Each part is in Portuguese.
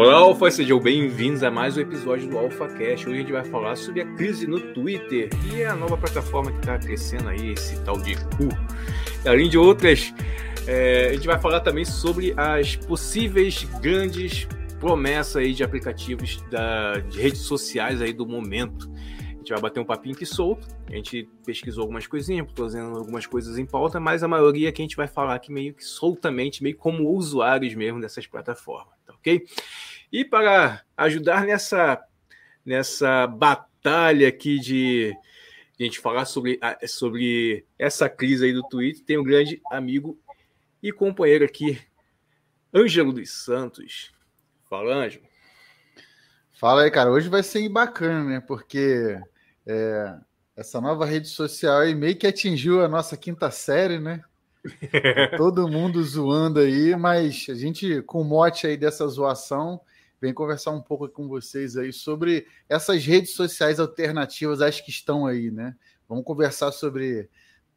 Olá, Alfa, sejam bem-vindos a mais um episódio do Alpha Cash. Hoje a gente vai falar sobre a crise no Twitter, que é a nova plataforma que está crescendo aí, esse tal de cu. Além de outras, é, a gente vai falar também sobre as possíveis grandes promessas aí de aplicativos da, de redes sociais aí do momento. A gente vai bater um papinho aqui solto. A gente pesquisou algumas coisinhas, trazendo algumas coisas em pauta, mas a maioria que a gente vai falar aqui meio que soltamente, meio como usuários mesmo dessas plataformas, tá ok? E para ajudar nessa, nessa batalha aqui de, a gente falar sobre, sobre essa crise aí do Twitter, tem um grande amigo e companheiro aqui, Ângelo dos Santos. Fala, Ângelo. Fala aí, cara. Hoje vai ser bacana, né? Porque é, essa nova rede social aí meio que atingiu a nossa quinta série, né? Todo mundo zoando aí, mas a gente, com o mote aí dessa zoação, vem conversar um pouco com vocês aí sobre essas redes sociais alternativas, as que estão aí, né? Vamos conversar sobre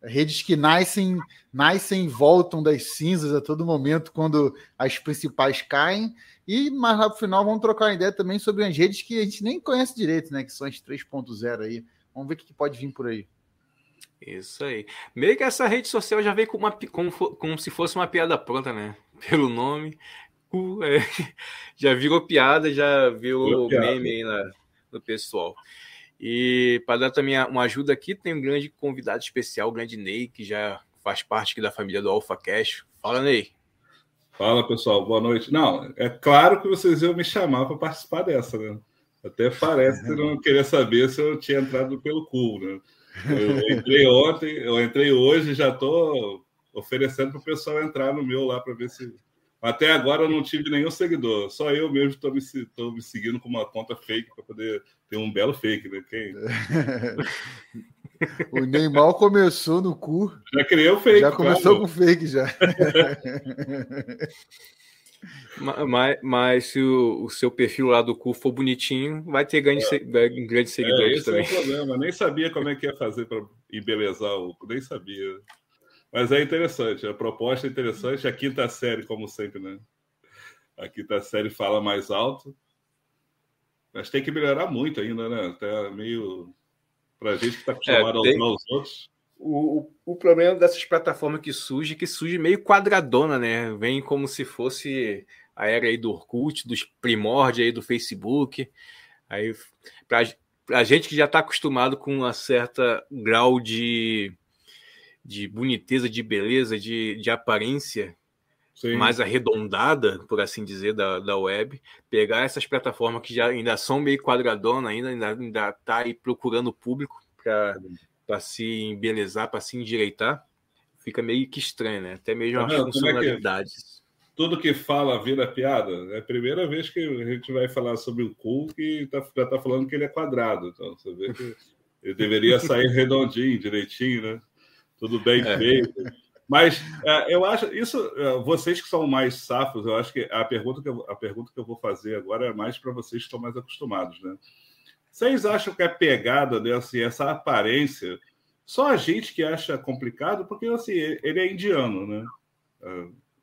redes que nascem, nascem e voltam das cinzas a todo momento quando as principais caem. E mais lá final vamos trocar uma ideia também sobre as redes que a gente nem conhece direito, né? Que são as 3.0 aí. Vamos ver o que pode vir por aí. Isso aí. Meio que essa rede social já veio com uma, como, como se fosse uma piada pronta, né? Pelo nome é, já virou piada, já virou meme aí na, no pessoal. E para dar também uma ajuda aqui, tem um grande convidado especial, o grande Ney, que já faz parte da família do Alpha Cash. Fala, Ney. Fala, pessoal, boa noite. Não, é claro que vocês iam me chamar para participar dessa, né? Até parece que não queria saber se eu tinha entrado pelo cu, né? Eu entrei ontem, eu entrei hoje, já estou oferecendo para o pessoal entrar no meu lá para ver se até agora eu não tive nenhum seguidor. Só eu mesmo estou me, me seguindo com uma conta fake para poder ter um belo fake, né? Quem... o Neymar começou no cu. Já criei o fake. Já começou claro. com fake já. mas, mas, se o, o, seu perfil lá do cu for bonitinho, vai ter grande, é. grande seguidores é, também. É o problema. Nem sabia como é que ia fazer para embelezar o cu, nem sabia. Mas é interessante, a proposta é interessante. A quinta série, como sempre, né? A quinta série fala mais alto. Mas tem que melhorar muito ainda, né? Até meio. Para a gente que está acostumado é, tem... a usar os outros. O, o, o, problema dessas plataformas que surge, que surge meio quadradona, né? Vem como se fosse a era aí do Orkut, dos primórdios aí do Facebook. Aí, para a gente que já está acostumado com uma certa grau de de boniteza, de beleza, de, de aparência Sim. mais arredondada, por assim dizer, da, da web, pegar essas plataformas que já ainda são meio quadradona, ainda, ainda, ainda tá aí procurando público para se embelezar, para se endireitar, fica meio que estranho, né? Até mesmo as é funcionalidades. É que tudo que fala vira piada. É a primeira vez que a gente vai falar sobre o cu que tá, já está falando que ele é quadrado. Então, você vê que ele deveria sair redondinho, direitinho, né? Tudo bem é. feito. Mas é, eu acho isso. É, vocês que são mais safos, eu acho que a pergunta que eu, a pergunta que eu vou fazer agora é mais para vocês que estão mais acostumados, né? Vocês acham que a pegada dessa, essa aparência, só a gente que acha complicado, porque assim ele é indiano, né?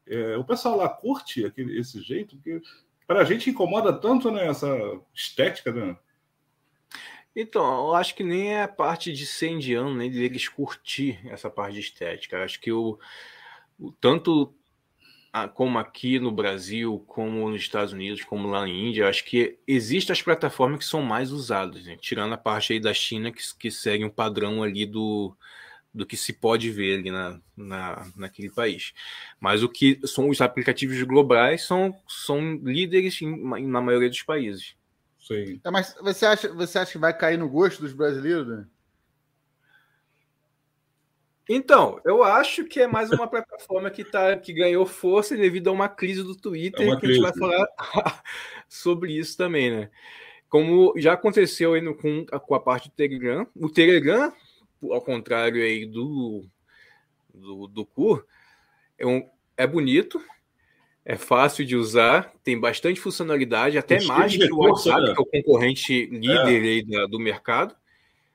É o pessoal lá curte aquele, esse jeito, porque para a gente incomoda tanto né, essa estética, né? Então, eu acho que nem é a parte de ser indiano, nem deles curtir essa parte de estética. Eu acho que o, o tanto a, como aqui no Brasil, como nos Estados Unidos, como lá na Índia, acho que existem as plataformas que são mais usadas, né? tirando a parte aí da China que, que segue um padrão ali do, do que se pode ver ali na, na, naquele país. Mas o que são os aplicativos globais são, são líderes em, na maioria dos países. Sim. É, mas você acha, você acha que vai cair no gosto dos brasileiros? Né? Então, eu acho que é mais uma plataforma que, tá, que ganhou força devido a uma crise do Twitter, é que crise. a gente vai falar sobre isso também, né? Como já aconteceu aí no, com, com a parte do Telegram. O Telegram, ao contrário aí do, do, do Kur, é, um, é bonito, é fácil de usar, tem bastante funcionalidade, até mais que o WhatsApp, né? que é o concorrente líder é. do mercado.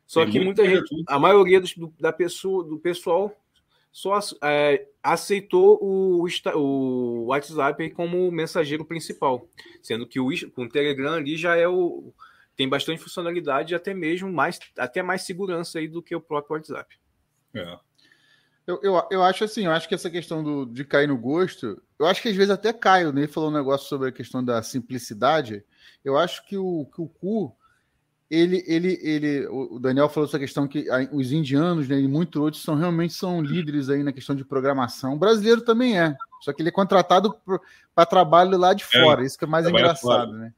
Só tem que muita gente, a maioria do, da pessoa, do pessoal só é, aceitou o, o WhatsApp como mensageiro principal, sendo que o, o Telegram ali já é o tem bastante funcionalidade até mesmo mais até mais segurança aí do que o próprio WhatsApp. É. Eu, eu, eu acho assim, eu acho que essa questão do, de cair no gosto, eu acho que às vezes até caio, né? Falou um negócio sobre a questão da simplicidade. Eu acho que o, que o cu ele, ele, ele, o Daniel falou essa questão que os indianos, né, e muitos outros são realmente são líderes aí na questão de programação. O brasileiro também é, só que ele é contratado para trabalho lá de é, fora. É, isso que é mais engraçado, fora. né?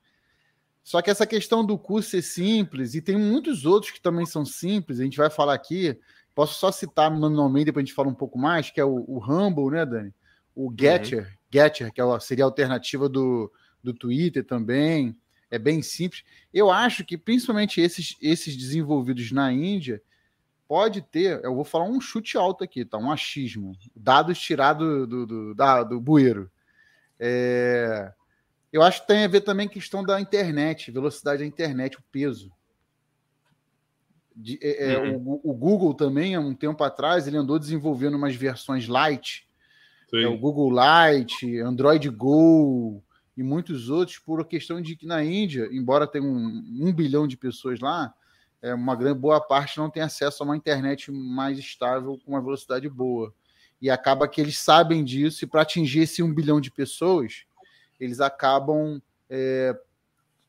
Só que essa questão do curso ser simples e tem muitos outros que também são simples. A gente vai falar aqui. Posso só citar manualmente depois a gente fala um pouco mais, que é o, o Humble, né, Dani? O Getter, uhum. Getter, que é seria a alternativa do, do Twitter também é bem simples. Eu acho que principalmente esses, esses desenvolvidos na Índia pode ter, eu vou falar um chute alto aqui, tá? Um achismo, dados tirados do, do, da, do bueiro. É, eu acho que tem a ver também com a questão da internet, velocidade da internet, o peso. De, é, é uhum. o, o, Google também, há um tempo atrás, ele andou desenvolvendo umas versões light. É, o Google Lite, Android Go, e muitos outros por questão de que na Índia, embora tenha um, um bilhão de pessoas lá, é, uma grande boa parte não tem acesso a uma internet mais estável com uma velocidade boa. E acaba que eles sabem disso, e para atingir esse um bilhão de pessoas, eles acabam é,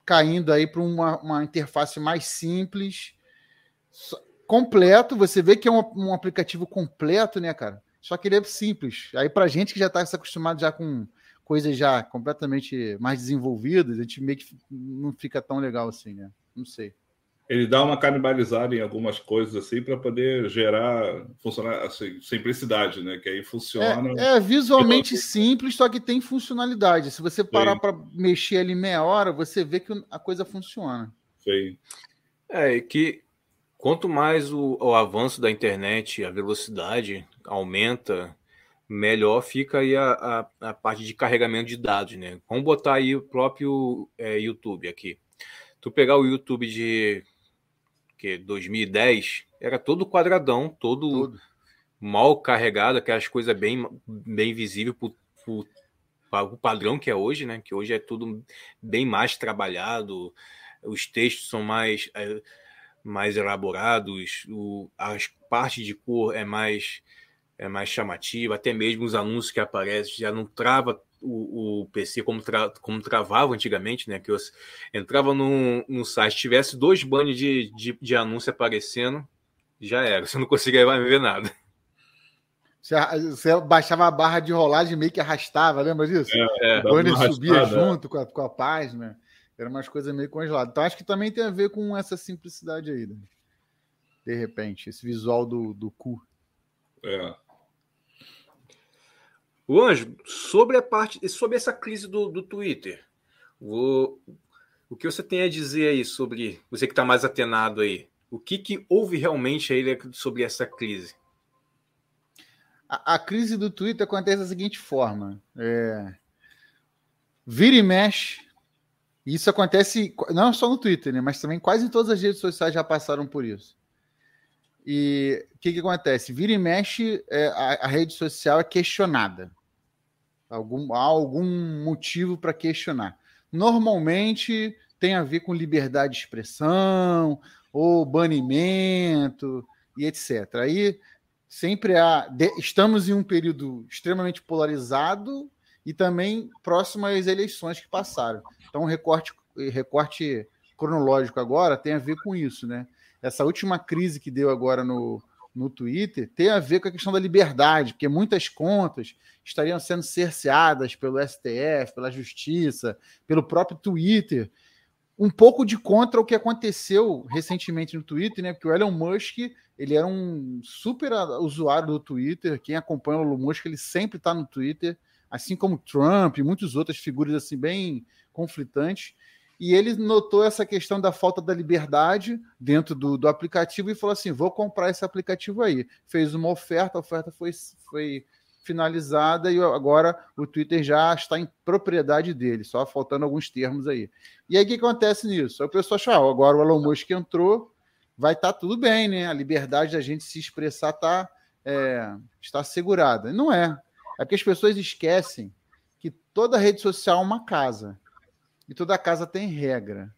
caindo aí para uma, uma interface mais simples, completo. Você vê que é um, um aplicativo completo, né, cara? Só que ele é simples. Aí, para gente que já está acostumado já com coisas já completamente mais desenvolvidas, a gente meio que não fica tão legal assim, né? Não sei. Ele dá uma canibalizada em algumas coisas assim para poder gerar funcionar assim, simplicidade, né? Que aí funciona. É, é visualmente simples, só que tem funcionalidade. Se você parar para mexer ali meia hora, você vê que a coisa funciona. Sim. É que quanto mais o, o avanço da internet, a velocidade aumenta, melhor fica aí a, a, a, parte de carregamento de dados, né? Vamos botar aí o próprio é, YouTube aqui. Tu pegar o YouTube de que 2010 era todo quadradão, todo Tudo. mal carregado, aquelas coisas bem bem visível para o padrão que é hoje, né? Que hoje é tudo bem mais trabalhado, os textos são mais é, mais elaborados, o, as partes de cor é mais é mais chamativa, até mesmo os anúncios que aparecem já não trava o, o PC como, tra, como travava antigamente, né? Que eu entrava no, no site, tivesse dois banners de, de, de anúncio aparecendo, já era, você não conseguia ver nada. Você, baixava a barra de rolagem meio que arrastava, lembra disso? É, é, o banner subia junto com a, com a página. Era umas coisas meio congeladas. Então acho que também tem a ver com essa simplicidade aí, né? De repente, esse visual do, do cu. É. O Anjo, sobre a parte, sobre essa crise do, do Twitter, o, o que você tem a dizer aí sobre você que está mais atenado aí? O que, que houve realmente aí sobre essa crise? A, a crise do Twitter acontece da seguinte forma: é, vira e mexe. Isso acontece não só no Twitter, né, mas também quase em todas as redes sociais já passaram por isso. E o que, que acontece? Vira e mexe, é, a, a, rede social é questionada. Algum, há algum motivo para questionar. Normalmente tem a ver com liberdade de expressão, ou banimento, e etc. Aí sempre há. De, estamos em um período extremamente polarizado e também próximo às eleições que passaram. Então, o recorte, recorte cronológico agora tem a ver com isso, né? Essa última crise que deu agora no, no Twitter tem a ver com a questão da liberdade, porque muitas contas estariam sendo cerceadas pelo STF, pela Justiça, pelo próprio Twitter. Um pouco de contra o que aconteceu recentemente no Twitter, né? Porque o Elon Musk ele era um super usuário do Twitter. Quem acompanha o Elon Musk, ele sempre está no Twitter, assim como Trump e muitas outras figuras assim bem conflitantes e ele notou essa questão da falta da liberdade dentro do, do aplicativo e falou assim: vou comprar esse aplicativo aí. Fez uma oferta, a oferta foi, foi finalizada e agora o Twitter já está em propriedade dele, só faltando alguns termos aí. E aí o que acontece nisso? O pessoal achou, ah, agora o Elon Musk entrou, vai estar tá tudo bem, né? A liberdade da gente se expressar tá é, está segurada. Não é. É porque as pessoas esquecem que toda rede social é uma casa. E toda casa tem regra.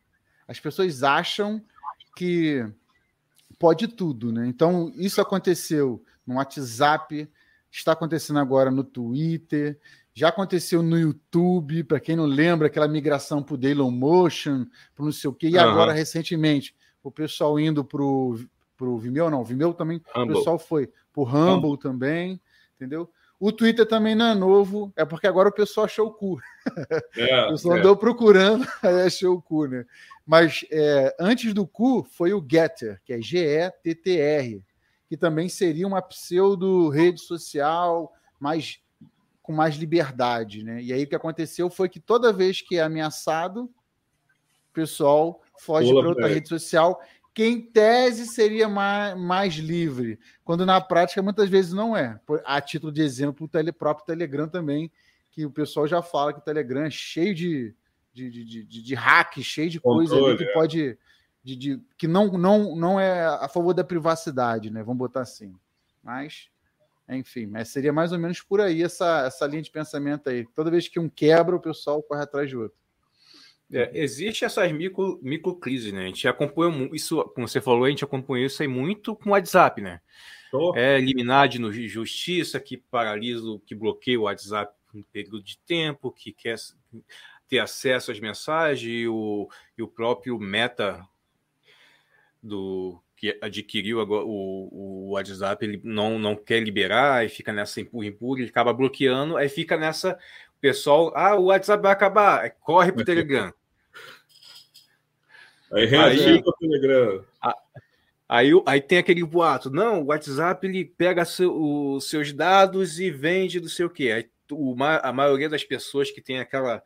As pessoas acham que pode tudo, né? Então, isso aconteceu no WhatsApp, está acontecendo agora no Twitter, já aconteceu no YouTube, para quem não lembra, aquela migração para o Dailymotion, para não sei o quê, e uhum. agora, recentemente, o pessoal indo para o Vimeo, não, o Vimeo também, Humble. o pessoal foi para o Humble, Humble também, entendeu? O Twitter também não é novo, é porque agora o pessoal achou o cu. É, o pessoal é. andou procurando, aí achou o cu, né? Mas é, antes do cu foi o Getter, que é G-E-T-T-R, que também seria uma pseudo rede social mais com mais liberdade, né? E aí o que aconteceu foi que toda vez que é ameaçado, o pessoal foge para outra rede social que em tese seria mais, mais livre, quando na prática muitas vezes não é. A título de exemplo, o tele, próprio Telegram também, que o pessoal já fala que o Telegram é cheio de, de, de, de, de hack, cheio de coisa ali que é. pode. De, de, que não, não, não é a favor da privacidade, né? Vamos botar assim. Mas, enfim, mas seria mais ou menos por aí essa, essa linha de pensamento aí. Toda vez que um quebra, o pessoal corre atrás de outro. É, existe essas micro, micro crises, né? A gente acompanha isso, como você falou, a gente acompanha isso aí muito com o WhatsApp, né? Oh. É liminar de justiça que paralisa, que bloqueia o WhatsApp por um período de tempo, que quer ter acesso às mensagens, e o, e o próprio Meta do que adquiriu agora o, o WhatsApp, ele não, não quer liberar e fica nessa empurra, empurra, ele acaba bloqueando, aí fica nessa pessoal, ah, o WhatsApp vai acabar, corre para o Telegram. Aí reagir para o Telegram. Aí, aí tem aquele boato, não, o WhatsApp ele pega seu, os seus dados e vende do sei o quê. Aí, o, a maioria das pessoas que tem aquela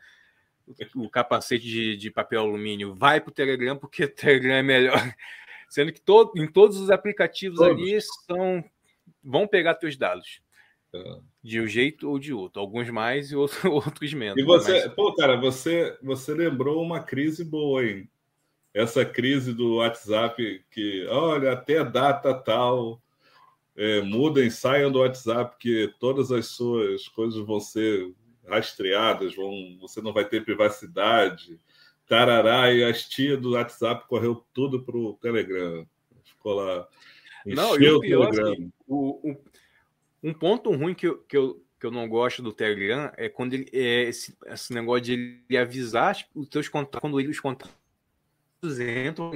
o capacete de, de papel alumínio vai para o Telegram porque o Telegram é melhor. Sendo que todo, em todos os aplicativos todos. ali são, vão pegar teus dados. É. De um jeito ou de outro. Alguns mais e outros, outros menos. E você, mas... pô, cara, você, você lembrou uma crise boa, hein? Essa crise do WhatsApp que, olha, até data tal, é, mudem, saiam do WhatsApp, que todas as suas coisas vão ser rastreadas, vão, você não vai ter privacidade, tarará, e as tias do WhatsApp correu tudo para o Telegram. Ficou lá. Não, e o pior, assim, o, o, um ponto ruim que eu, que, eu, que eu não gosto do Telegram é quando ele é esse, esse negócio de ele avisar os teus contatos, quando ele os contatos entram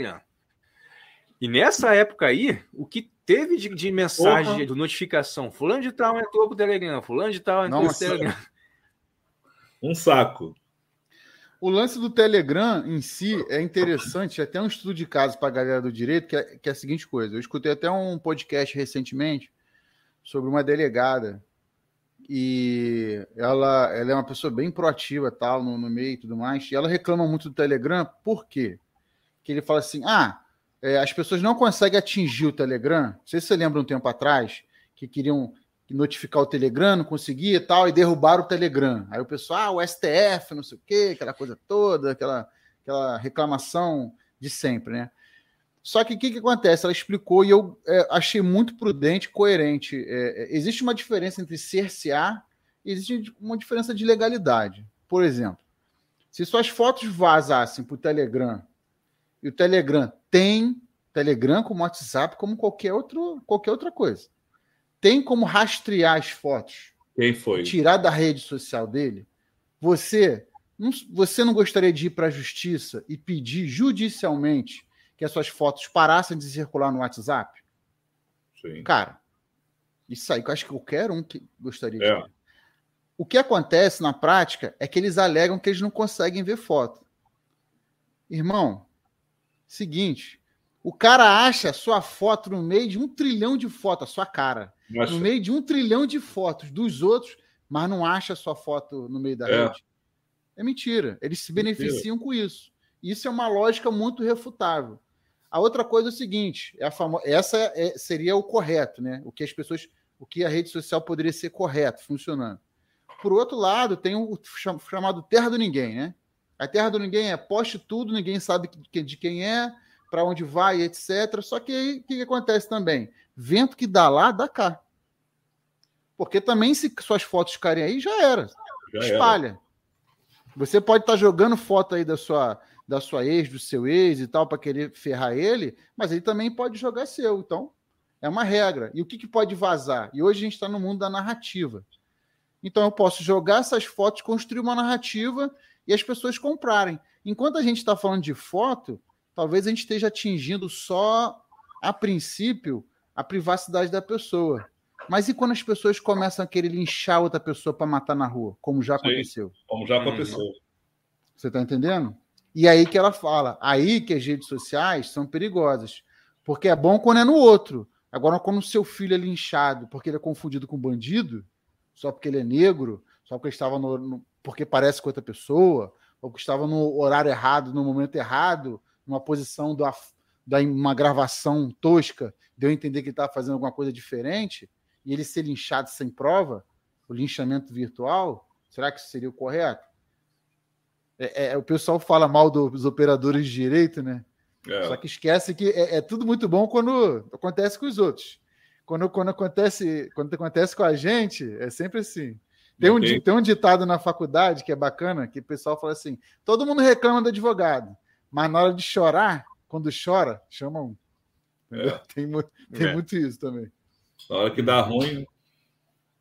E nessa época aí, o que teve de, de mensagem, de notificação, fulano de tal entrou pro Telegram, fulano de tal entrou Nossa. pro Telegram. Um saco. O lance do Telegram em si é interessante, até um estudo de caso para a galera do direito, que é, que é a seguinte coisa. Eu escutei até um podcast recentemente sobre uma delegada e ela, ela é uma pessoa bem proativa tal no, no meio e tudo mais, e ela reclama muito do Telegram, por quê? Que ele fala assim: ah, é, as pessoas não conseguem atingir o Telegram. Não sei se você lembra um tempo atrás que queriam notificar o Telegram, não conseguia e tal, e derrubaram o Telegram. Aí o pessoal, ah, o STF, não sei o quê, aquela coisa toda, aquela, aquela reclamação de sempre, né? Só que o que, que acontece? Ela explicou e eu é, achei muito prudente, coerente. É, é existe uma diferença entre cercear e existe uma diferença de legalidade. Por exemplo, se suas fotos vazassem para o Telegram e o Telegram tem Telegram como WhatsApp, como qualquer, outro, qualquer outra coisa. Tem como rastrear as fotos. Quem foi? Tirar da rede social dele. Você não, você não gostaria de ir para a justiça e pedir judicialmente que as suas fotos parassem de circular no WhatsApp? Sim. Cara, isso aí que eu acho que qualquer um que gostaria é. de. O que acontece na prática é que eles alegam que eles não conseguem ver foto. Irmão, Seguinte, o cara acha sua foto no meio de um trilhão de fotos, a sua cara. Nossa. No meio de um trilhão de fotos dos outros, mas não acha sua foto no meio da é. rede. É mentira. Eles se mentira. beneficiam com isso. Isso é uma lógica muito refutável. A outra coisa é o seguinte: é a famo... essa é, seria o correto, né? O que as pessoas, o que a rede social poderia ser correto, funcionando. Por outro lado, tem o chamado terra do ninguém, né? A terra do ninguém é poste tudo, ninguém sabe de quem é, para onde vai, etc. Só que aí o que, que, acontece também? Vento que dá lá, dá cá. Porque também, se suas fotos ficarem aí, já era. Já Espalha. Era. Você pode estar tá jogando foto aí da sua, da sua ex, do seu ex e tal, para querer ferrar ele, mas ele também pode jogar seu. Então, é uma regra. E o que, que pode vazar? E hoje a gente está no mundo da narrativa. Então, eu posso jogar essas fotos, construir uma narrativa e as pessoas comprarem. Enquanto a gente está falando de foto, talvez a gente esteja atingindo só, a princípio, a privacidade da pessoa. Mas e quando as pessoas começam a querer linchar outra pessoa para matar na rua, como já Sim, aconteceu? Como já aconteceu. Você está entendendo? E aí que ela fala, aí que as redes sociais são perigosas. Porque é bom quando é no outro. Agora, quando o seu filho é linchado porque ele é confundido com bandido, só porque ele é negro, só porque estava no, no, porque parece com outra pessoa, ou que estava no horário errado, no momento errado, numa posição da, da uma gravação tosca, deu a entender que ele estava fazendo alguma coisa diferente, e ele ser linchado sem prova, o linchamento virtual, será que isso seria o correto? É, é, o pessoal fala mal dos operadores de direito, né? É. Só que esquece que é, é, tudo muito bom quando acontece com os outros. Quando, quando, acontece, quando acontece com a gente, é sempre assim. Tem um, tem um ditado na faculdade que é bacana, que o pessoal fala assim: todo mundo reclama do advogado, mas na hora de chorar, quando chora, chama um. É. Tem, tem é. muito isso também. Na hora que dá ruim.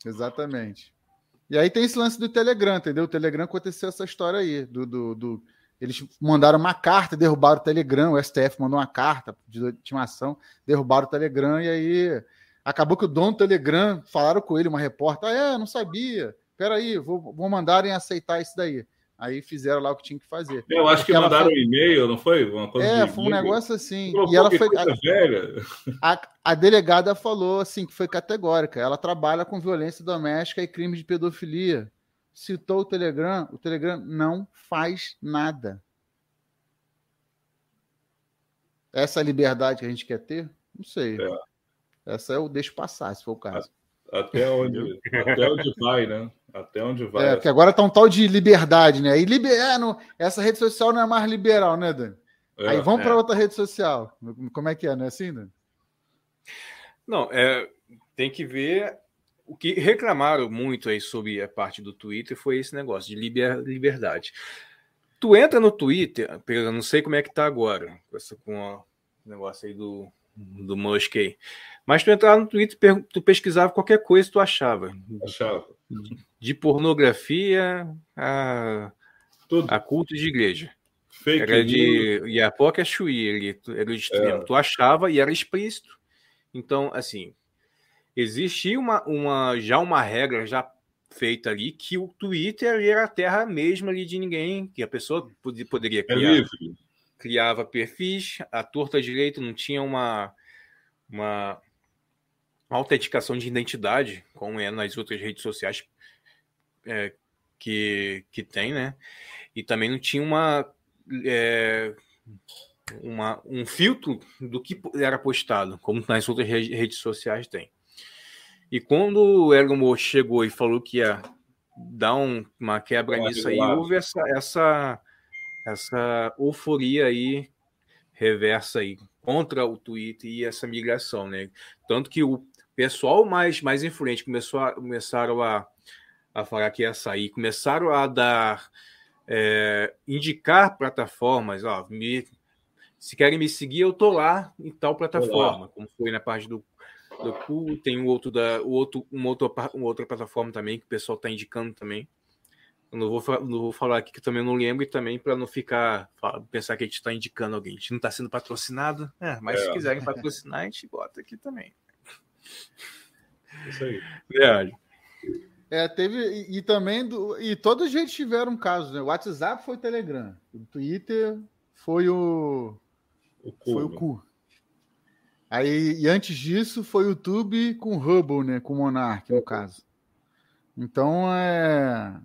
Exatamente. E aí tem esse lance do Telegram, entendeu? O Telegram aconteceu essa história aí. Do, do, do... Eles mandaram uma carta, derrubaram o Telegram, o STF mandou uma carta de intimação, derrubaram o Telegram, e aí acabou que o dono do Telegram falaram com ele, uma repórter, ah, é, não sabia. Peraí, vou, vou mandar em aceitar isso daí. Aí fizeram lá o que tinha que fazer. Eu acho que mandaram foi... um e-mail, não foi? Uma coisa é, foi um negócio assim. e ela foi. A, a, a, delegada falou assim que foi categórica. Ela trabalha com violência doméstica e crimes de pedofilia. Citou o Telegram, o Telegram não faz nada. Essa é liberdade que a gente quer ter? Não sei. É. Essa é o deixo passar, se for o caso. Até onde, até onde vai, né? Até onde vai. É, porque agora tá um tal de liberdade, né? E liber... É, não... essa rede social não é mais liberal, né, Dani? É, Aí vamos é. para outra rede social. Como é que é, não é assim, Dani? Não, é, tem que ver o que reclamaram muito aí sobre a parte do Twitter foi esse negócio de liber, liberdade. Tu entra no Twitter, eu não sei como é que tá agora, com, o negócio aí do, do Musk aí. Mas tu entrava no Twitter, tu pesquisava qualquer coisa, tu achava. Achava. De pornografia a, Tudo. a culto de igreja. Fake era de Iapoca a Chuí, ali, era o extremo. É. Tu achava e era explícito. Então, assim, existia uma, uma, já uma regra já feita ali que o Twitter era a terra mesmo ali de ninguém, que a pessoa poderia é criar. É criava perfis, a torta direito não tinha uma, uma autenticação de identidade, como é nas outras redes sociais é, que, que tem, né? E também não tinha uma, é, uma, um filtro do que era postado, como nas outras redes sociais tem. E quando o Elon chegou e falou que ia dar um, uma quebra nisso aí, houve essa, essa, essa euforia aí reversa aí contra o Twitter e essa migração, né? Tanto que o pessoal mais, mais influente começou a, começaram a, a falar que ia sair, começaram a dar, é, indicar plataformas, ó, me, se querem me seguir, eu tô lá em tal plataforma, como foi na parte do do Cu, tem um outro da, o outro, uma, outra, uma outra plataforma também que o pessoal está indicando também. Eu não vou, não vou falar aqui que também não lembro e também para não ficar pensar que a gente está indicando alguém. A gente não está sendo patrocinado, é, mas é. se quiserem patrocinar, a gente bota aqui também. Isso aí. Verdade. É, teve. E, e, também. Do, e todos eles tiveram casos, né? O WhatsApp foi o Telegram. O Twitter foi o. o cu, foi o cu. Aí, e antes disso, foi o YouTube com o Hubble, né? Com o Monark, no caso. Então, é.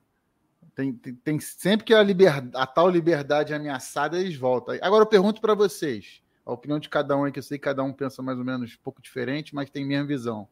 Tem, tem, tem, sempre que a, liberdade, a tal liberdade é ameaçada, eles voltam. Agora eu pergunto para vocês, a opinião de cada um é que eu sei que cada um pensa mais ou menos um pouco diferente, mas tem minha visão.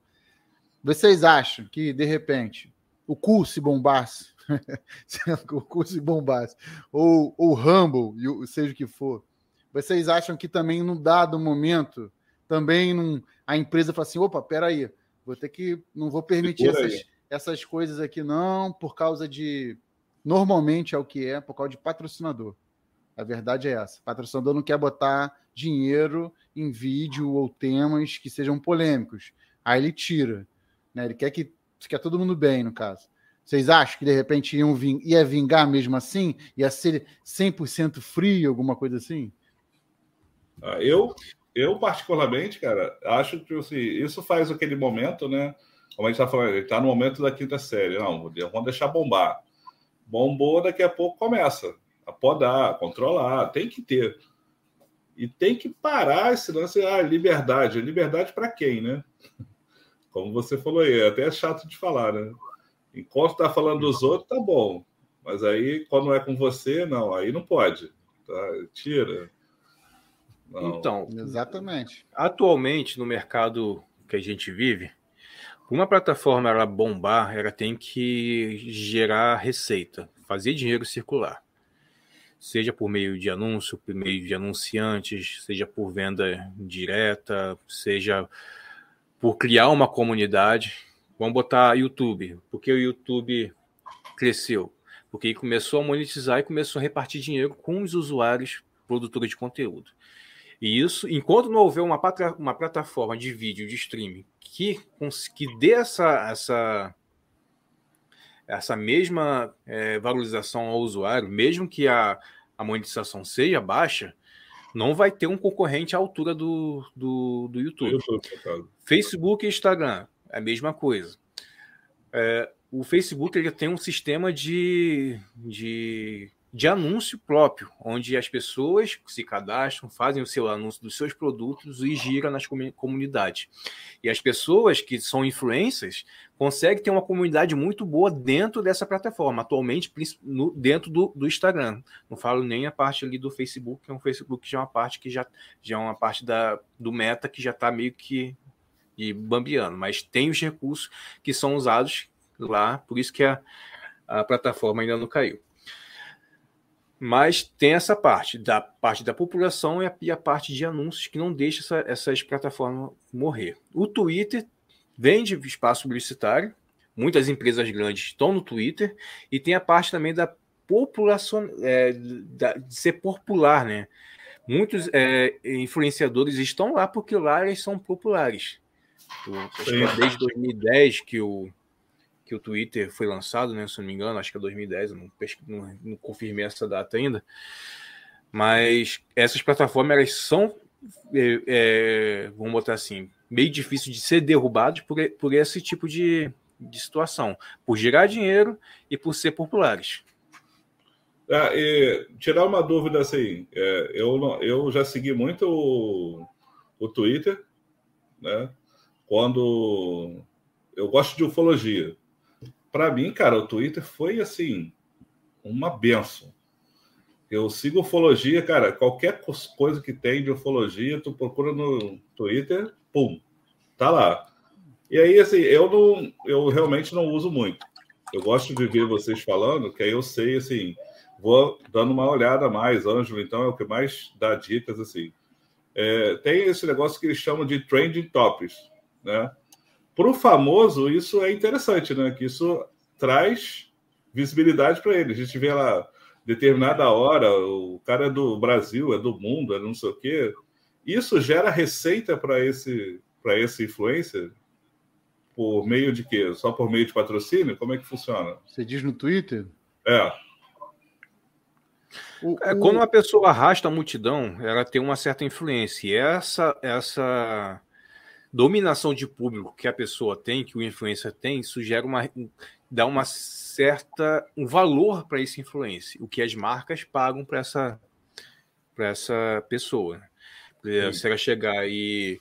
Vocês acham que, de repente, o cu se bombasse, o cu se bombasse, ou o Rumble, seja o que for, vocês acham que também, num dado momento, também num, a empresa fala assim, opa, peraí, Vou ter que. Não vou permitir essas, essas coisas aqui, não, por causa de. Normalmente é o que é, por causa de patrocinador. A verdade é essa. O patrocinador não quer botar dinheiro em vídeo ou temas que sejam polêmicos. Aí ele tira. Né? Ele quer que quer todo mundo bem, no caso. Vocês acham que de repente iam ving, ia vingar mesmo assim? Ia ser 100% frio, alguma coisa assim? Ah, eu, eu particularmente, cara, acho que assim, isso faz aquele momento, né? Como a gente está falando, ele está no momento da quinta série. Não, vamos deixar bombar. Bombou, daqui a pouco começa podar, controlar, tem que ter. E tem que parar esse lance, ah, liberdade. Liberdade para quem, né? Como você falou aí, é até chato de falar, né? Enquanto tá falando dos outros, tá bom. Mas aí, quando é com você, não, aí não pode. Tá? Tira. Não. Então, exatamente. Atualmente, no mercado que a gente vive, uma plataforma ela bombar, ela tem que gerar receita, fazer dinheiro circular. Seja por meio de anúncio, por meio de anunciantes, seja por venda direta, seja por criar uma comunidade. Vamos botar YouTube. Porque o YouTube cresceu? Porque começou a monetizar e começou a repartir dinheiro com os usuários produtores de conteúdo. E isso, enquanto não houver uma, uma plataforma de vídeo, de streaming, que, que dê essa, essa, essa mesma é, valorização ao usuário, mesmo que a, a monetização seja baixa, não vai ter um concorrente à altura do, do, do YouTube. Facebook e Instagram, é a mesma coisa. É, o Facebook ele tem um sistema de, de, de anúncio próprio, onde as pessoas se cadastram, fazem o seu anúncio dos seus produtos e gira nas comunidades. E as pessoas que são influências conseguem ter uma comunidade muito boa dentro dessa plataforma, atualmente dentro do, do, Instagram. Não falo nem a parte ali do Facebook, que é um Facebook que já é uma parte que já, já é uma parte da, do meta que já está meio que e bambiando, mas tem os recursos que são usados lá, por isso que a, a plataforma ainda não caiu. Mas tem essa parte, da parte da população e a, e a parte de anúncios que não deixa essa, essas plataformas morrer. O Twitter vende espaço publicitário, muitas empresas grandes estão no Twitter, e tem a parte também da população, é, da, de ser popular, né? Muitos é, influenciadores estão lá porque lá eles são populares. Desde 2010 que o, que o Twitter foi lançado, né? Se não me engano, acho que é 2010, eu não, não, não confirmei essa data ainda. Mas essas plataformas elas são, é, é, vamos botar assim, meio difícil de ser derrubadas por, por esse tipo de, de situação, por gerar dinheiro e por ser populares. Ah, tirar uma dúvida assim, é, eu, eu já segui muito o, o Twitter, né? quando eu gosto de ufologia. Para mim, cara, o Twitter foi assim uma benção. Eu sigo ufologia, cara, qualquer coisa que tem de ufologia, tu procura no Twitter, pum, tá lá. E aí, assim, eu não, eu realmente não uso muito. Eu gosto de ver vocês falando, que aí eu sei, assim, vou dando uma olhada mais. Ângelo, então, é o que mais dá dicas, assim. É, tem esse negócio que eles chamam de trending topics. Né? Para o famoso, isso é interessante, né? Que isso traz visibilidade para ele. A gente vê lá determinada hora, o cara é do Brasil, é do mundo, é não sei o quê. Isso gera receita para esse para esse influencer por meio de quê? Só por meio de patrocínio? Como é que funciona? Você diz no Twitter? É. O, é, Quando uma pessoa arrasta a multidão, ela tem uma certa influência. E essa, essa dominação de público que a pessoa tem, que o influencer tem, isso gera uma dá uma certa um valor para esse influencer, o que as marcas pagam para essa para essa pessoa. Se ela chegar e,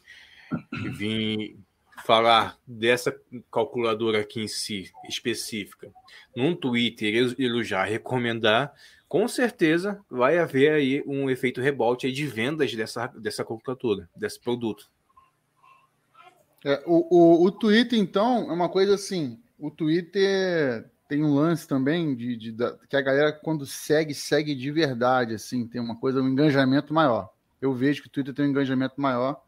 e vir falar dessa calculadora aqui em si específica, num Twitter ele já recomendar, com certeza vai haver aí um efeito rebote de vendas dessa, dessa calculadora, desse produto. É, o, o, o Twitter, então, é uma coisa assim. O Twitter tem um lance também de, de, de, que a galera, quando segue, segue de verdade, assim, tem uma coisa, um engajamento maior. Eu vejo que o Twitter tem um engajamento maior.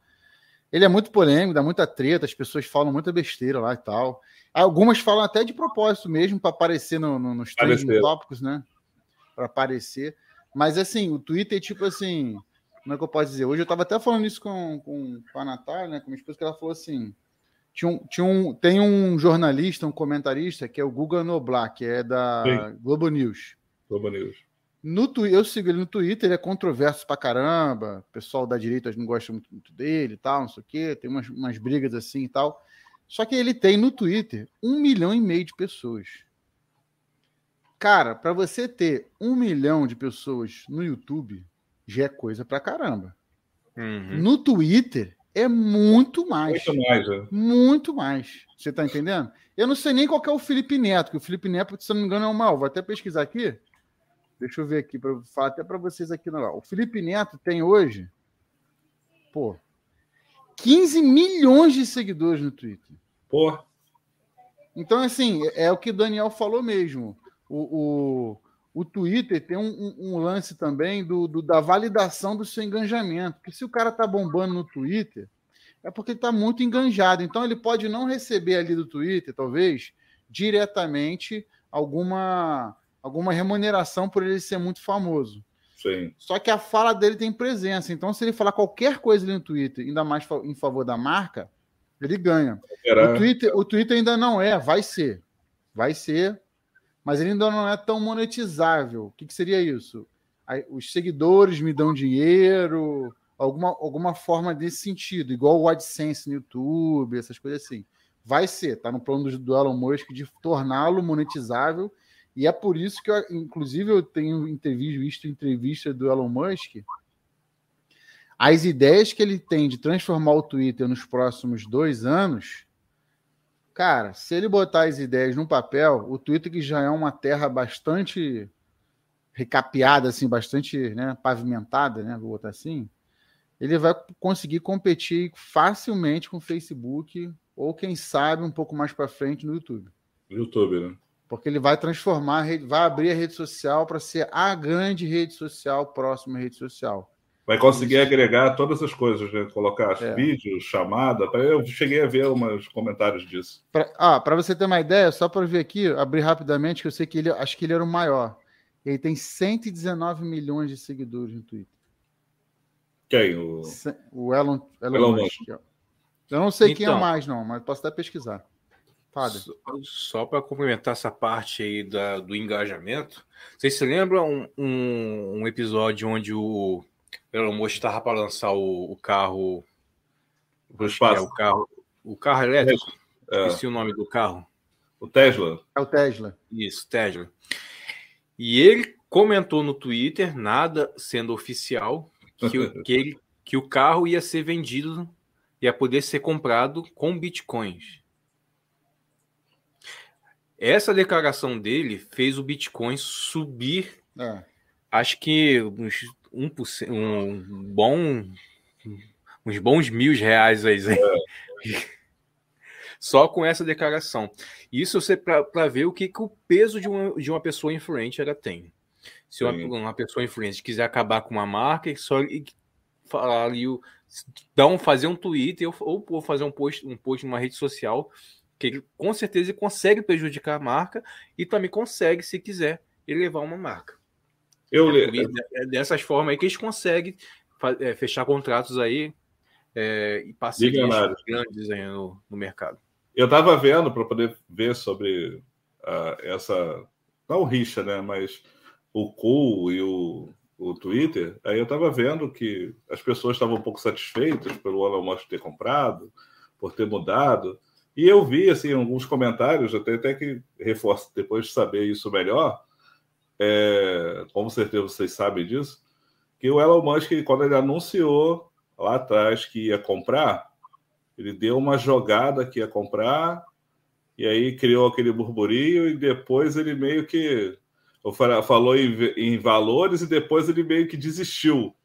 Ele é muito polêmico, dá muita treta, as pessoas falam muita besteira lá e tal. Algumas falam até de propósito mesmo, para aparecer no, no, nos trending tópicos, né? Para aparecer. Mas assim, o Twitter, tipo assim, como é que eu posso dizer? Hoje eu estava até falando isso com, com, com a Natália, né? Com minha esposa, que ela falou assim: tinha um, tinha um, tem um jornalista, um comentarista, que é o Guga Noblar, que é da Sim. Globo News. Globo News. No, eu sigo ele no Twitter, ele é controverso pra caramba. O pessoal da direita não gosta muito, muito dele e tal, não sei o quê. Tem umas, umas brigas assim e tal. Só que ele tem no Twitter um milhão e meio de pessoas. Cara, para você ter um milhão de pessoas no YouTube, já é coisa pra caramba. Uhum. No Twitter, é muito mais. Muito mais, é. Muito mais. Você tá entendendo? Eu não sei nem qual é o Felipe Neto, que o Felipe Neto, se não me engano, é o mal. Vou até pesquisar aqui. Deixa eu ver aqui, para falar até para vocês aqui. Não. O Felipe Neto tem hoje, pô, 15 milhões de seguidores no Twitter. Pô. Então, assim, é o que o Daniel falou mesmo. O, o, o Twitter tem um, um, um lance também do, do, da validação do seu engajamento. Porque se o cara tá bombando no Twitter, é porque ele está muito enganjado. Então, ele pode não receber ali do Twitter, talvez, diretamente alguma alguma remuneração por ele ser muito famoso. Sim. Só que a fala dele tem presença. Então, se ele falar qualquer coisa ali no Twitter, ainda mais em favor da marca, ele ganha. O Twitter, o Twitter ainda não é, vai ser. Vai ser, mas ele ainda não é tão monetizável. O que, que seria isso? Os seguidores me dão dinheiro, alguma, alguma forma desse sentido, igual o AdSense no YouTube, essas coisas assim. Vai ser, tá no plano do, do Elon Musk de torná-lo monetizável e é por isso que, eu, inclusive, eu tenho visto entrevista do Elon Musk. As ideias que ele tem de transformar o Twitter nos próximos dois anos, cara, se ele botar as ideias no papel, o Twitter, que já é uma terra bastante recapeada, assim, bastante né, pavimentada, né, vou botar assim, ele vai conseguir competir facilmente com o Facebook ou, quem sabe, um pouco mais para frente no YouTube. YouTube, né? porque ele vai transformar, vai abrir a rede social para ser a grande rede social, próxima rede social. Vai conseguir Isso. agregar todas as coisas, né? colocar é. vídeos, chamada. Eu cheguei a ver uns comentários disso. Para ah, você ter uma ideia, só para ver aqui, abrir rapidamente, que eu sei que ele, acho que ele era o maior. Ele tem 119 milhões de seguidores no Twitter. Quem? O, o Elon, Elon, Elon Musk. Musk. Eu não sei então, quem é então. mais, não, mas posso até pesquisar. Só, só para complementar essa parte aí da, do engajamento, vocês se lembram um, um, um episódio onde o Elon Musk estava para lançar o, o carro. O, é, o carro. O carro elétrico. É. Esqueci o nome do carro. O Tesla. É o Tesla. Isso, Tesla. E ele comentou no Twitter, nada sendo oficial, que, que, ele, que o carro ia ser vendido, ia poder ser comprado com bitcoins. Essa declaração dele fez o Bitcoin subir, é. acho que uns 1%, um bom, uns bons mil reais aí. É. Só com essa declaração. Isso você para ver o que, que o peso de uma, de uma pessoa influente ela tem. Se uma, uma, pessoa influente quiser acabar com uma marca, só falar ali, então fazer um Twitter ou, ou fazer um post, um post numa rede social que ele com certeza consegue prejudicar a marca e também consegue, se quiser, elevar uma marca. Eu é, é dessas formas aí que eles conseguem é, fechar contratos aí é, e parcerias grandes aí no, no mercado. Eu estava vendo para poder ver sobre uh, essa não o rixa, né, mas o Cool e o, o Twitter. Aí eu estava vendo que as pessoas estavam um pouco satisfeitas pelo Elon Musk ter comprado, por ter mudado. E eu vi assim alguns comentários, até, até que reforço depois de saber isso melhor, é, com certeza vocês sabem disso, que o Elon Musk, quando ele anunciou lá atrás que ia comprar, ele deu uma jogada que ia comprar, e aí criou aquele burburinho, e depois ele meio que falou em, em valores, e depois ele meio que desistiu.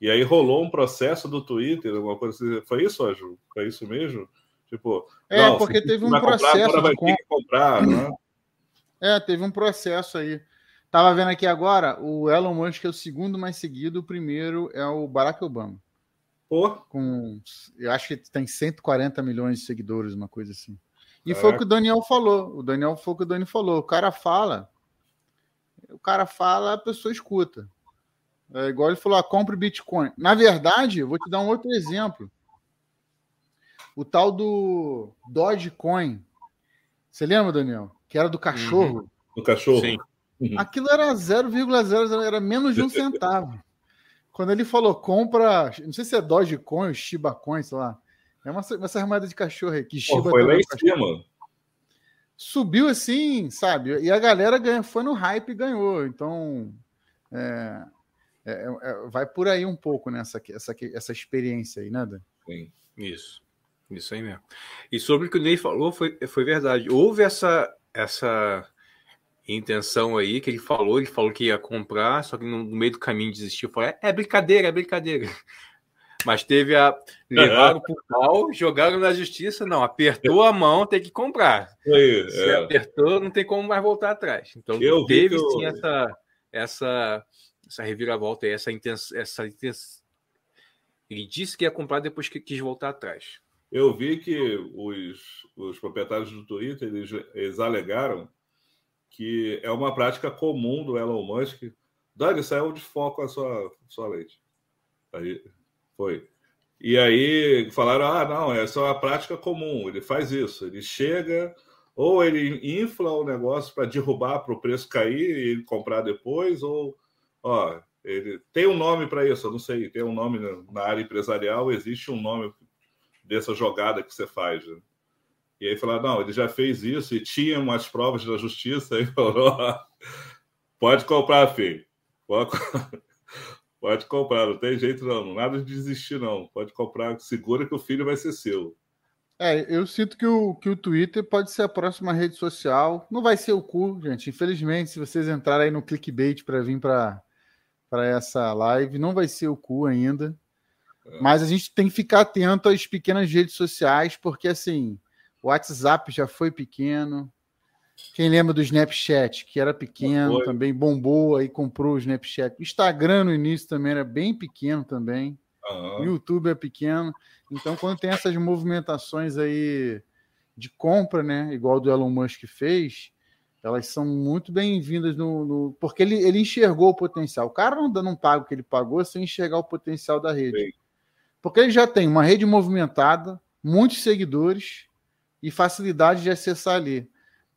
E aí rolou um processo do Twitter, alguma coisa assim. Foi isso, Aju? Foi isso mesmo? Tipo, é, não, porque teve um processo. Comprar, vai ter que comprar, né? É, teve um processo aí. Tava vendo aqui agora, o Elon Musk é o segundo mais seguido, o primeiro é o Barack Obama. Pô. Com, eu acho que tem 140 milhões de seguidores, uma coisa assim. E foi o que o Daniel falou. O Daniel foi o que o Dani falou. O cara fala, o cara fala, a pessoa escuta. É igual ele falou, ah, compre Bitcoin. Na verdade, eu vou te dar um outro exemplo. O tal do Dogecoin. Você lembra, Daniel? Que era do cachorro. Uhum. Do cachorro. Sim. Uhum. Aquilo era 0,00, era menos de um centavo. Quando ele falou compra, não sei se é Dogecoin ou Shiba Coin, sei lá. É uma, uma armada de cachorro aí. Que Shiba Pô, foi lá em cima. Subiu assim, sabe? E a galera ganha, foi no hype e ganhou. Então, é, é, é, vai por aí um pouco nessa né, essa, essa experiência aí, né, Dan? Sim, isso. Isso aí mesmo. E sobre o que o Ney falou, foi, foi verdade. Houve essa, essa intenção aí que ele falou, ele falou que ia comprar, só que no, meio do caminho desistiu. Falou, é, é brincadeira, é brincadeira. Mas teve a. Levaram pro pau, jogaram na justiça. Não, apertou a mão, tem que comprar. Aí, Se é. apertou, não tem como mais voltar atrás. Então eu teve eu... sim essa, essa, essa reviravolta aí, essa intenção. Essa intenção. Ele disse que ia comprar depois que quis voltar atrás. Eu vi que os, os proprietários do Twitter eles, eles alegaram que é uma prática comum do Elon Musk. Dani, saiu de foco a sua, sua leite. Aí, foi. E aí falaram: ah, não, essa é uma prática comum, ele faz isso. Ele chega, ou ele infla o negócio para derrubar para o preço cair e comprar depois, ou ó, ele tem um nome para isso, eu não sei, tem um nome na área empresarial, existe um nome dessa jogada que você faz. Né? E aí falaram, não, ele já fez isso e tinha umas provas da justiça, e falou, pode comprar, filho. Pode, pode comprar, não tem jeito não, nada de desistir não. Pode comprar, segura que o filho vai ser seu. É, eu sinto que o, que o Twitter pode ser a próxima rede social. Não vai ser o cu, gente. Infelizmente, se vocês entrarem aí no clickbait para vir para essa live, não vai ser o cu ainda. É. Mas a gente tem que ficar atento às pequenas redes sociais, porque assim, o WhatsApp já foi pequeno. Quem lembra do Snapchat, que era pequeno também, bombou aí, comprou o Snapchat. O Instagram no início também era bem pequeno também. Uhum. O YouTube é pequeno. Então, quando tem essas movimentações aí de compra, né, igual do Elon Musk fez, elas são muito bem-vindas no, no, porque ele, ele enxergou o potencial. O cara não, não paga o que ele pagou sem enxergar o potencial da rede. Sim. Porque ele já tem uma rede movimentada, muitos seguidores, e facilidade de acessar ali.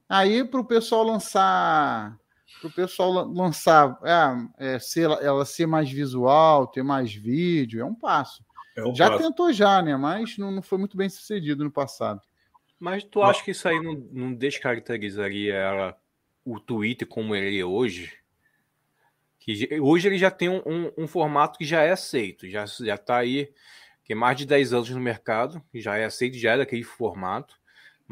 Aí, para o pessoal lançar, para o pessoal lançar, é, é, ser, ela ser mais visual, ter mais vídeo, é um passo. É um já passo. tentou já, né? Mas não, não, foi muito bem sucedido no passado. Mas tu acha que isso aí não, não descaracterizaria ela, o Twitter como ele é hoje? Que hoje ele já tem um, um, um formato que já é aceito, já está aí, que é mais de 10 anos no mercado, já é aceito, já é daquele formato.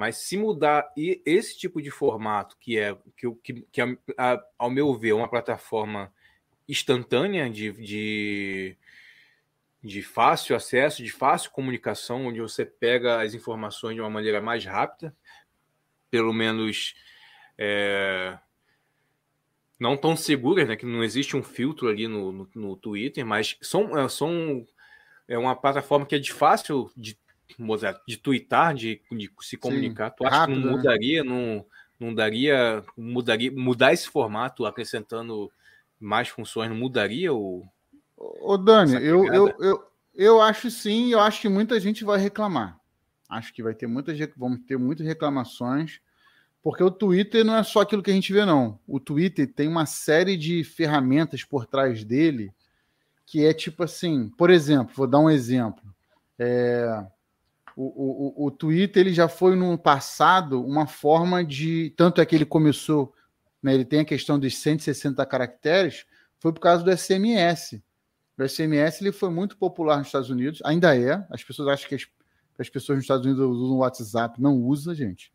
Mas se mudar e esse tipo de formato, que é, que, que, que a, a, ao meu ver, é uma plataforma instantânea de, de, de fácil acesso, de fácil comunicação, onde você pega as informações de uma maneira mais rápida, pelo menos é, não tão seguras, né? Que não existe um filtro ali no, no, no Twitter, mas são, é, são é uma plataforma que é de fácil de de twittar, de, de se comunicar, Sim, tu acha rápido, que não né? mudaria, né? não, não daria, mudaria, mudar esse formato acrescentando mais funções, não mudaria o. Ô, Dani, eu, eu, eu, eu acho sim, eu acho que muita gente vai reclamar. Acho que vai ter muitas, vamos ter muitas reclamações, porque o Twitter não é só aquilo que a gente vê, não. O Twitter tem uma série de ferramentas por trás dele que é tipo assim, por exemplo, vou dar um exemplo. É, o, o, o Twitter ele já foi no passado uma forma de. Tanto é que ele começou, né, ele tem a questão dos 160 caracteres, foi por causa do SMS. O SMS ele foi muito popular nos Estados Unidos, ainda é. As pessoas acham que as, as pessoas nos Estados Unidos usam o WhatsApp. Não usa, gente.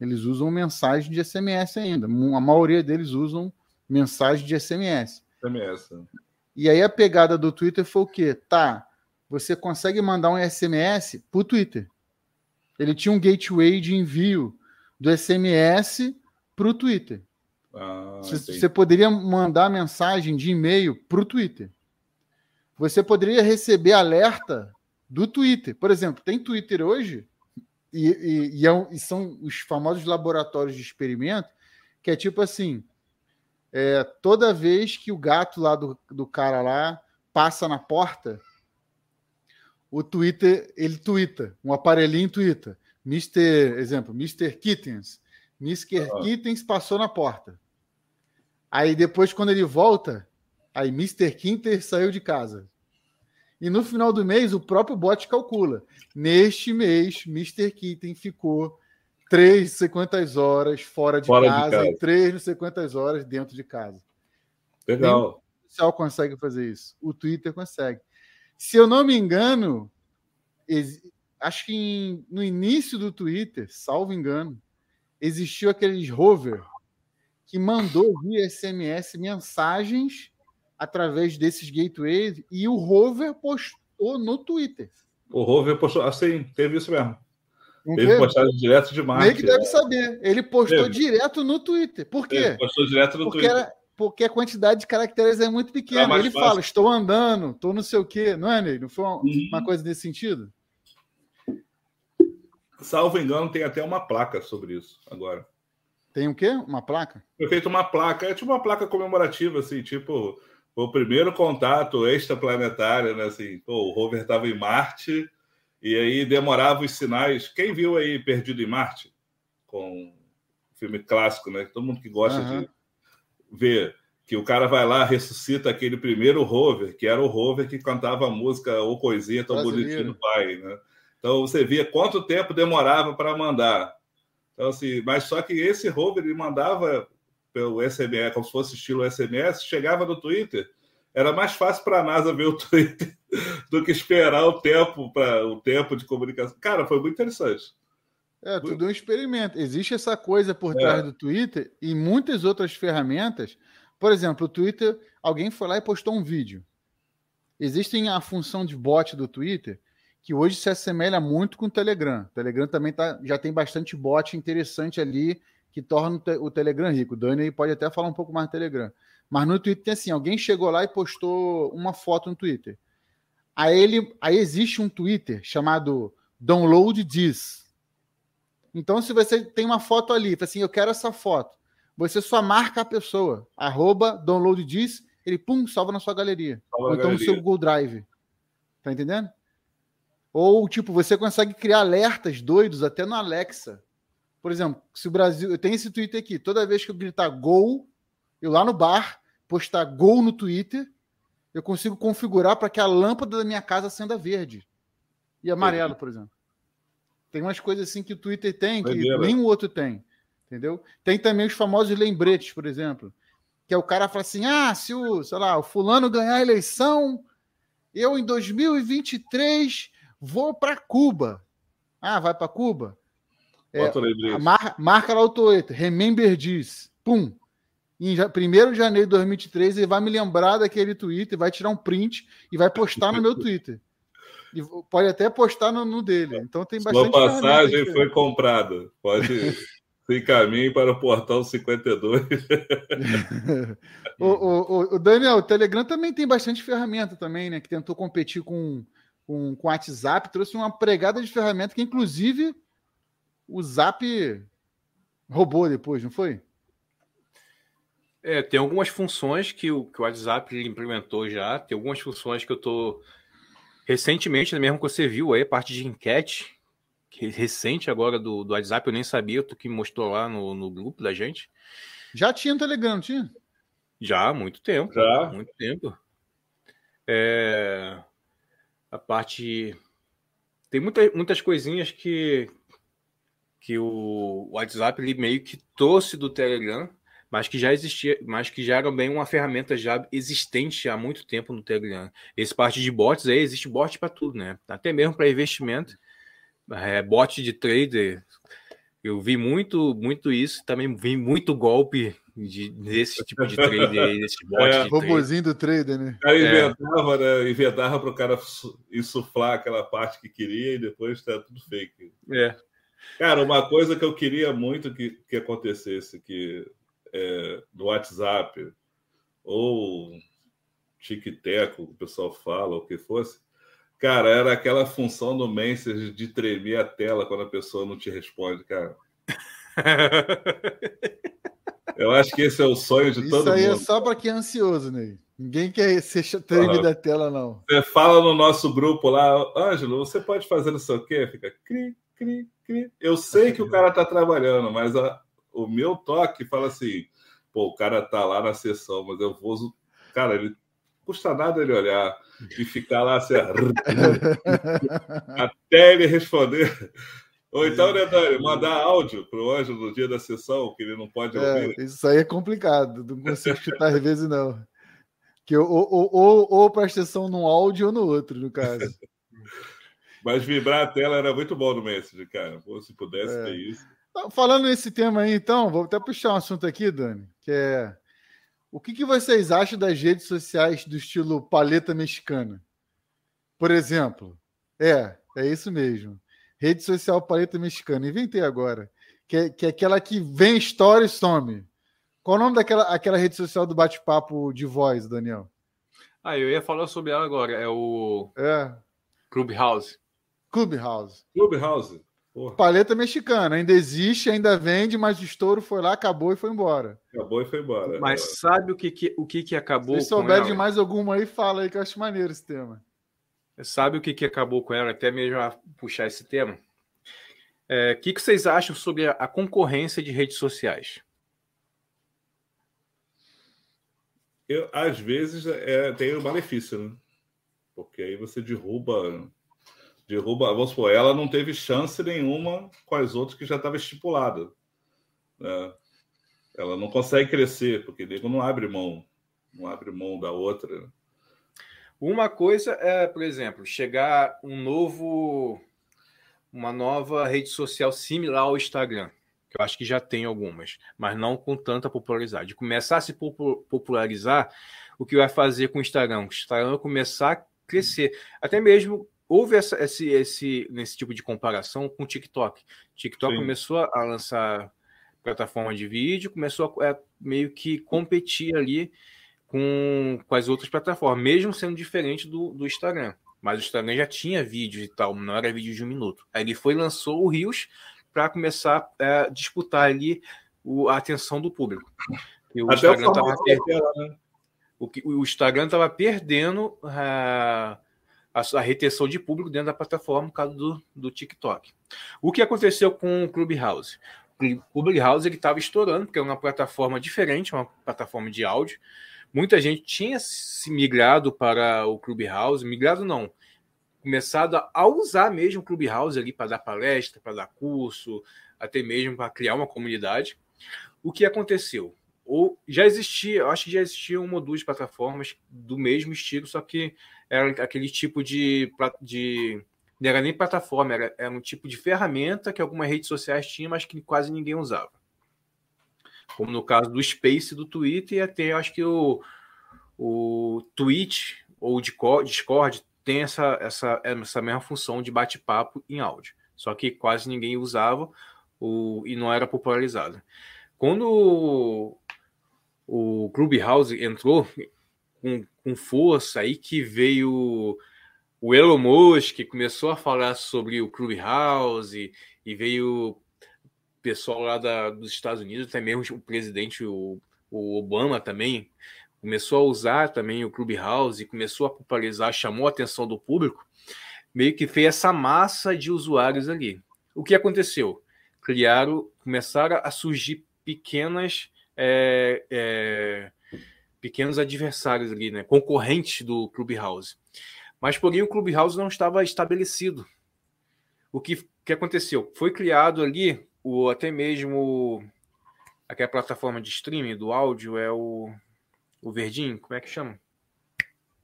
Eles usam mensagem de SMS ainda. A maioria deles usam mensagem de SMS. SMS. E aí a pegada do Twitter foi o quê? Tá, você consegue mandar um SMS para o Twitter. Ele tinha um gateway de envio do SMS para o Twitter. Ah, você poderia mandar mensagem de e-mail para o Twitter. Você poderia receber alerta do Twitter. Por exemplo, tem Twitter hoje, e, e, e, é, e são os famosos laboratórios de experimento, que é tipo assim: é, toda vez que o gato lá do, do cara lá passa na porta, o Twitter, ele twitta, um aparelhinho twitta. Mr. Exemplo, Mr. Kittens. Mr. Uhum. Kittens passou na porta. Aí depois, quando ele volta, aí Mr. Quinter saiu de casa. E no final do mês, o próprio bot calcula. Neste mês, Mr. Kitten ficou três não sei quantas horas fora de, fora casa, de casa, e três não sei quantas horas dentro de casa. Legal. O social consegue fazer isso. O Twitter consegue. Se eu não me engano, acho que em, no início do Twitter, salvo engano, existiu aqueles rover que mandou via SMS mensagens através desses gateways e o rover postou no Twitter. O rover postou, assim, teve isso mesmo. Não teve, teve postagem direto de Marte. Meio que deve saber. Ele postou teve. direto no Twitter. Por quê? Ele postou direto no porque Twitter. Era, porque a quantidade de caracteres é muito pequena. Ele fácil. fala, estou andando, estou não sei o quê. Não é, Ney? Não foi uma, uhum. uma coisa nesse sentido? Salvo engano, tem até uma placa sobre isso agora. Tem o quê? Uma placa? Foi feito uma placa, é tipo uma placa comemorativa, assim, tipo, o primeiro contato extraplanetário, né? Assim, pô, o rover estava em Marte e aí demorava os sinais. Quem viu aí Perdido em Marte? Com filme clássico, né? Todo mundo que gosta uhum. de ver que o cara vai lá, ressuscita aquele primeiro rover, que era o rover que cantava a música ou coisinha tão bonitinho do pai, né? Então você via quanto tempo demorava para mandar. Então, assim, mas só que esse rover ele mandava pelo SMS, como se fosse estilo SMS, chegava no Twitter, era mais fácil para a NASA ver o Twitter do que esperar o tempo para o tempo de comunicação. Cara, foi muito interessante. É, tudo um experimento. Existe essa coisa por é. trás do Twitter e muitas outras ferramentas. Por exemplo, o Twitter, alguém foi lá e postou um vídeo. Existem a função de bot do Twitter que hoje se assemelha muito com o Telegram. O Telegram também tá, já tem bastante bot interessante ali que torna o Telegram rico. O Dani pode até falar um pouco mais do Telegram. Mas no Twitter tem assim: alguém chegou lá e postou uma foto no Twitter. Aí, ele, aí existe um Twitter chamado Download This. Então, se você tem uma foto ali, assim, eu quero essa foto, você só marca a pessoa, arroba download this, ele pum, salva na sua galeria. Salva Ou então galeria. no seu Google Drive. Tá entendendo? Ou, tipo, você consegue criar alertas doidos até no Alexa. Por exemplo, se o Brasil. Eu tenho esse Twitter aqui. Toda vez que eu gritar gol, eu lá no bar, postar gol no Twitter, eu consigo configurar para que a lâmpada da minha casa acenda verde e amarelo, por exemplo. Tem umas coisas assim que o Twitter tem que nenhum outro tem. Entendeu? Tem também os famosos lembretes, por exemplo. Que é o cara fala assim: ah, se o, sei lá, o fulano ganhar a eleição, eu em 2023 Vou para Cuba. Ah, vai para Cuba? É, mar, marca lá o Twitter. Remember this. Pum. Em 1 de janeiro de 2023, ele vai me lembrar daquele Twitter, vai tirar um print e vai postar no meu Twitter. E pode até postar no, no dele. Então tem bastante. Sua passagem foi comprada. Pode. se encaminhe para o portal 52. o, o, o, Daniel, o Telegram também tem bastante ferramenta também, né? Que tentou competir com com, com o WhatsApp, trouxe uma pregada de ferramenta que, inclusive, o Zap roubou depois, não foi? É, tem algumas funções que o, que o WhatsApp implementou já, tem algumas funções que eu tô recentemente, mesmo que você viu aí, a parte de enquete, que é recente agora do, do WhatsApp, eu nem sabia, tu que mostrou lá no, no grupo da gente. Já tinha no Telegram, tinha? Já, há muito tempo. Já. Muito tempo. É a parte. Tem muita, muitas coisinhas que, que o WhatsApp ele meio que trouxe do Telegram, mas que já existia, mas que já era bem uma ferramenta já existente há muito tempo no Telegram. Esse parte de bots aí existe bot para tudo, né? Até mesmo para investimento, é, bot de trader. Eu vi muito, muito isso. Também vi muito golpe de, desse tipo de trader aí, desse bot. É, de robozinho do trader, né? O cara inventava, é. né? Inventava para o cara insuflar aquela parte que queria e depois tá tudo fake. É. Cara, uma coisa que eu queria muito que, que acontecesse que é, no WhatsApp ou tic-teco, o pessoal fala, o que fosse, Cara, era aquela função do Messenger de tremer a tela quando a pessoa não te responde, cara. Eu acho que esse é o sonho de Isso todo mundo. Isso aí é só para quem é ansioso, Ney. Ninguém quer ser treme da tela, não. Você fala no nosso grupo lá, Ângelo, você pode fazer não sei o quê? Fica cri, cri, cri. Eu sei que o cara tá trabalhando, mas a, o meu toque fala assim: pô, o cara tá lá na sessão, mas eu vou. Cara, ele custa nada ele olhar e ficar lá assim, até ele responder. Ou então, né, Dani, mandar áudio para o anjo no dia da sessão, que ele não pode é, ouvir. Isso aí é complicado, não consigo chutar às vezes, não. Que ou, ou, ou, ou presta atenção num áudio ou no outro, no caso. Mas vibrar a tela era muito bom no Messenger, cara. Pô, se pudesse é. ter isso. Falando nesse tema aí, então, vou até puxar um assunto aqui, Dani, que é o que, que vocês acham das redes sociais do estilo paleta mexicana? Por exemplo, é, é isso mesmo. Rede social paleta mexicana. Inventei agora. Que é, que é aquela que vem história e some. Qual o nome daquela aquela rede social do bate-papo de voz, Daniel? Ah, eu ia falar sobre ela agora. É o. É. Clubhouse. Clubhouse. Clubhouse. Porra. Paleta mexicana, ainda existe, ainda vende, mas o estouro foi lá, acabou e foi embora. Acabou e foi embora. Mas é. sabe o que, que, o que, que acabou Se souber de mais alguma aí, fala aí que eu acho maneiro esse tema. Sabe o que, que acabou com ela? Até mesmo puxar esse tema. É, o que, que vocês acham sobre a, a concorrência de redes sociais? Eu, às vezes é, tem o um malefício, né? Porque aí você derruba derruba, vamos supor, ela não teve chance nenhuma com as outras que já estava estipulada. Né? Ela não consegue crescer, porque nego não abre mão, não abre mão da outra. Uma coisa é, por exemplo, chegar um novo, uma nova rede social similar ao Instagram, que eu acho que já tem algumas, mas não com tanta popularidade. Começar a se popularizar, o que vai fazer com o Instagram? O Instagram vai começar a crescer, até mesmo houve essa, esse, esse, nesse tipo de comparação com o TikTok. TikTok Sim. começou a lançar plataforma de vídeo, começou a, a meio que competir ali com, com as outras plataformas, mesmo sendo diferente do, do Instagram. Mas o Instagram já tinha vídeos e tal, não era vídeo de um minuto. Aí ele foi lançou o Rios para começar a disputar ali o, a atenção do público. E o Até Instagram estava perdendo, né? o, o Instagram estava perdendo uh, a, a, retenção de público dentro da plataforma, no caso do, do TikTok. O que aconteceu com o Clubhouse? O Clubhouse estava estourando, porque é uma plataforma diferente, uma plataforma de áudio. Muita gente tinha se migrado para o Clubhouse, migrado não, começado a usar mesmo o Clubhouse ali para dar palestra, para dar curso, até mesmo para criar uma comunidade. O que aconteceu? Ou já existia, eu acho que já existia uma ou duas plataformas do mesmo estilo, só que era aquele tipo de, de não era nem plataforma, era, era um tipo de ferramenta que algumas redes sociais tinham, mas que quase ninguém usava. Como no caso do Space do Twitter, e até acho que o, o Twitch ou o Discord tem essa, essa, essa mesma função de bate-papo em áudio. Só que quase ninguém usava o, e não era popularizado. Quando o, o Clubhouse entrou, com, com força, aí que veio o Elon Musk, que começou a falar sobre o Clubhouse, e veio pessoal lá da, dos Estados Unidos, até mesmo o presidente, o, o Obama também, começou a usar também o Clubhouse, começou a popularizar, chamou a atenção do público, meio que fez essa massa de usuários ali. O que aconteceu? Criaram, começaram a surgir pequenas é, é, pequenos adversários ali, né? Concorrentes do Clubhouse. Mas, porém, o Clubhouse não estava estabelecido. O que, que aconteceu? Foi criado ali, o, até mesmo aquela plataforma de streaming do áudio, é o, o Verdinho, como é que chama?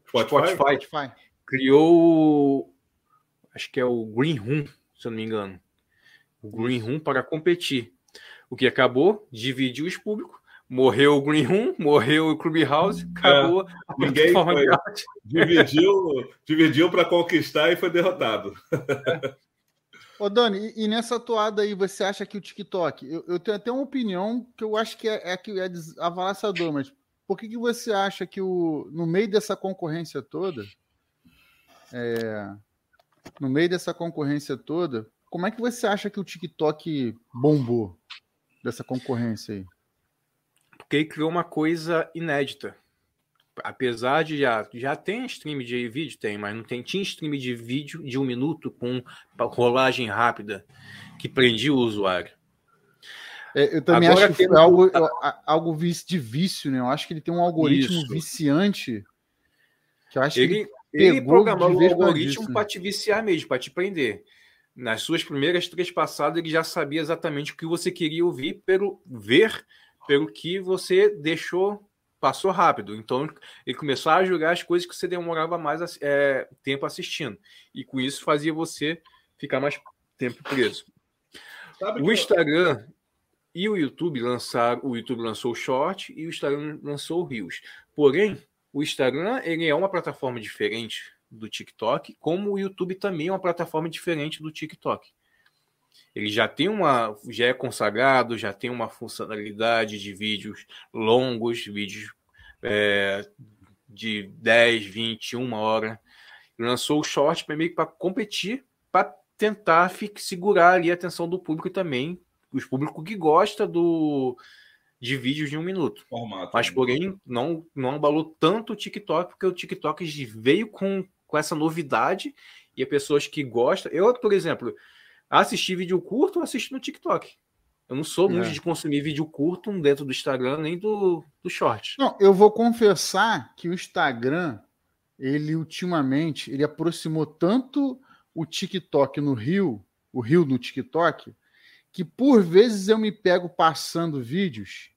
Spotify. Spotify. Criou, acho que é o Green Room, se eu não me engano. O Green Room para competir. O que acabou? Dividiu os públicos morreu o Green Room, morreu o Clubhouse, acabou é, a ninguém foi, dividiu, dividiu para conquistar e foi derrotado. Ô, Dani, e, nessa toada aí, você acha que o TikTok, eu, eu, tenho até uma opinião que eu acho que é, é, que é avalaçador, mas por que, que você acha que o, no meio dessa concorrência toda, é, no meio dessa concorrência toda, como é que você acha que o TikTok bombou dessa concorrência aí? Porque ele criou uma coisa inédita. Apesar de já, já tem stream de vídeo, tem, mas não tem. Tinha stream de vídeo de um minuto com rolagem rápida que prendia o usuário. É, eu também Agora acho que foi algo, algo de vício, né? Eu acho que ele tem um algoritmo Isso. viciante que eu acho ele, que ele, ele programou o algoritmo para te viciar mesmo, para te prender. Nas suas primeiras três passadas, ele já sabia exatamente o que você queria ouvir, pelo ver, pelo que você deixou, passou rápido. Então, ele começou a julgar as coisas que você demorava mais é, tempo assistindo. E com isso fazia você ficar mais tempo preso. Sabe o Instagram e o YouTube lançaram, o YouTube lançou o Short e o Instagram lançou o Reels. Porém, o Instagram ele é uma plataforma diferente do TikTok, como o YouTube também é uma plataforma diferente do TikTok. Ele já tem uma, já é consagrado, já tem uma funcionalidade de vídeos longos, vídeos é, de 10, 20, uma hora. Ele lançou o short para meio para competir, para tentar segurar ali a atenção do público também, os público que gosta do de vídeos de um minuto. Formato, Mas, né? porém, não, não abalou tanto o TikTok, porque o TikTok veio com com essa novidade e as pessoas que gostam. Eu, por exemplo, assisti vídeo curto, assisto no TikTok. Eu não sou muito é. de consumir vídeo curto dentro do Instagram nem do, do short. Não, eu vou confessar que o Instagram, ele ultimamente, ele aproximou tanto o TikTok no Rio, o Rio no TikTok, que por vezes eu me pego passando vídeos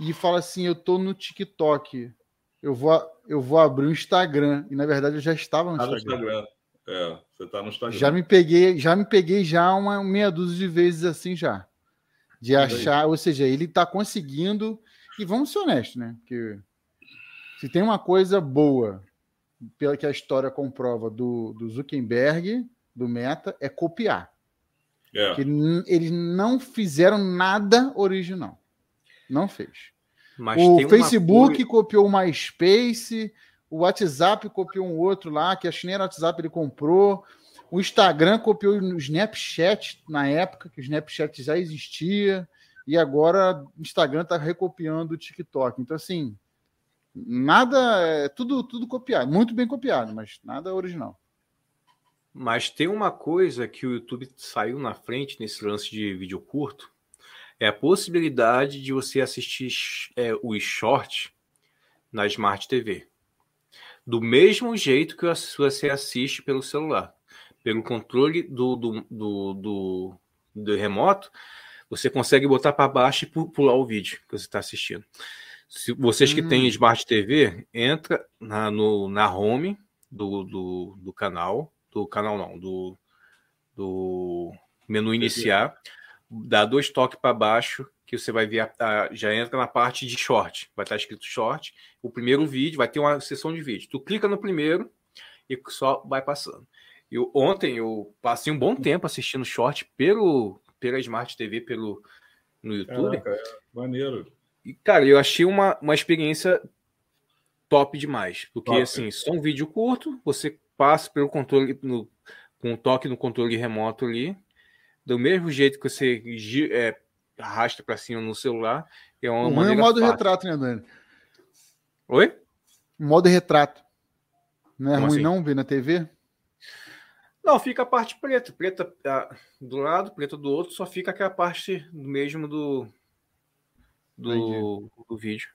e falo assim, eu tô no TikTok eu vou, eu vou abrir o Instagram. E na verdade eu já estava no tá Instagram. No Instagram. É, você está no Instagram. Já me peguei, já me peguei já uma meia dúzia de vezes assim já. De achar, ou seja, ele está conseguindo. E vamos ser honestos, né? Porque se tem uma coisa boa, pela que a história comprova, do, do Zuckerberg, do Meta, é copiar. É. Que eles não fizeram nada original. Não fez. Mas o Facebook uma... copiou o MySpace, o WhatsApp copiou um outro lá, que a China WhatsApp ele comprou. O Instagram copiou o Snapchat na época, que o Snapchat já existia, e agora o Instagram está recopiando o TikTok. Então, assim, nada, é tudo, tudo copiado, muito bem copiado, mas nada original. Mas tem uma coisa que o YouTube saiu na frente nesse lance de vídeo curto, é a possibilidade de você assistir é, os shorts na Smart TV. Do mesmo jeito que você assiste pelo celular. Pelo controle do, do, do, do, do remoto, você consegue botar para baixo e pular o vídeo que você está assistindo. Se vocês que hum. têm Smart TV, entra na, no, na home do, do, do canal, do canal não, do, do menu iniciar dá dois toques para baixo que você vai ver, a, a, já entra na parte de short. Vai estar escrito short. O primeiro vídeo vai ter uma sessão de vídeo. Tu clica no primeiro e só vai passando. Eu, ontem eu passei um bom tempo assistindo short pelo, pela Smart TV, pelo, no YouTube. Caraca, é maneiro. E, cara, eu achei uma, uma experiência top demais. Porque, top. assim, só um vídeo curto, você passa pelo controle, no, com um toque no controle remoto ali, do mesmo jeito que você é, arrasta para cima no celular. É uma o maneira modo fácil. retrato, né, Dani? Oi? Modo retrato. Não é Como ruim assim? não ver na TV? Não, fica a parte preta. Preta do lado, preta do outro, só fica aquela parte mesmo do, do, do vídeo.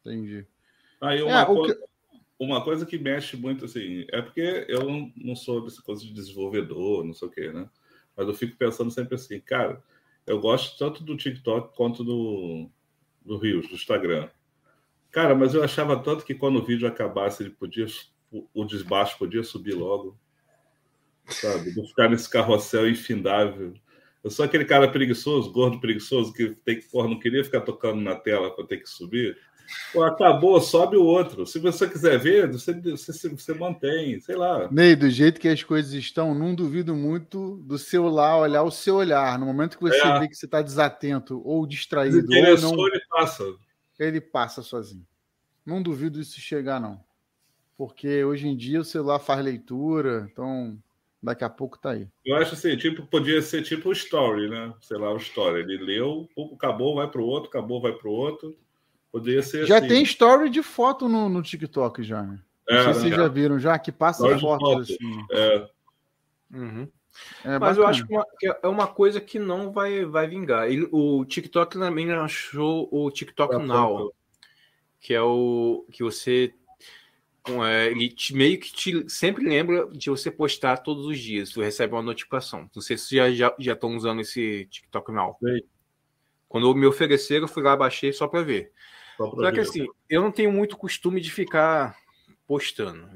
Entendi. Aí uma, é, coisa, que... uma coisa que mexe muito, assim, é porque eu não, não sou dessa coisa de desenvolvedor, não sei o quê, né? Mas eu fico pensando sempre assim, cara, eu gosto tanto do TikTok quanto do, do Rios, do Instagram. Cara, mas eu achava tanto que quando o vídeo acabasse, ele podia, o desbaixo podia subir logo. Sabe? Não ficar nesse carrossel infindável. Eu sou aquele cara preguiçoso, gordo preguiçoso, que tem que, porra, não queria ficar tocando na tela para ter que subir. Acabou, sobe o outro. Se você quiser ver, você, você, você mantém, sei lá. Ney, do jeito que as coisas estão, não duvido muito do celular olhar o seu olhar. No momento que você é. vê que você está desatento ou distraído, ou não, ele passa. Ele passa sozinho. Não duvido isso chegar, não. porque hoje em dia o celular faz leitura, então daqui a pouco tá aí. Eu acho assim, tipo, podia ser tipo o story, né? Sei lá, o story. Ele leu, acabou, vai para o outro, acabou, vai para o outro. Poderia ser Já assim. tem story de foto no, no TikTok já, né? Não É, sei se vocês já viram já, que passa Story de fotos foto. assim. É, Uhum. É Mas eu bacana. acho que, uma- que é uma coisa que não vai, vai vingar. Ele- o TikTok também achou o TikTok Tá Now, pronto. que é o que você é, ele te- meio que te sempre lembra de você postar todos os dias. Tu recebe uma notificação. Não sei se já já já estão usando esse TikTok Now. Sei. Quando me ofereceram, eu fui lá baixei só para ver. Só que assim, eu não tenho muito costume de ficar postando.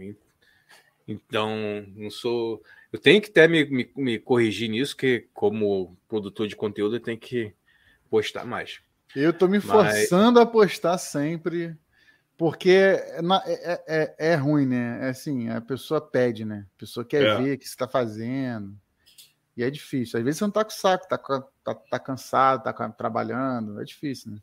Então, não sou. Eu tenho que até me, me, me corrigir nisso, que como produtor de conteúdo, eu tenho que postar mais. Eu tô me Mas- forçando a postar sempre, porque na- é, é- é- é ruim, né? É assim, a pessoa pede, né? A pessoa quer É. ver o que você tá fazendo. E é difícil. Às vezes você não tá com saco, tá, tá, tá cansado, tá trabalhando. É difícil, né?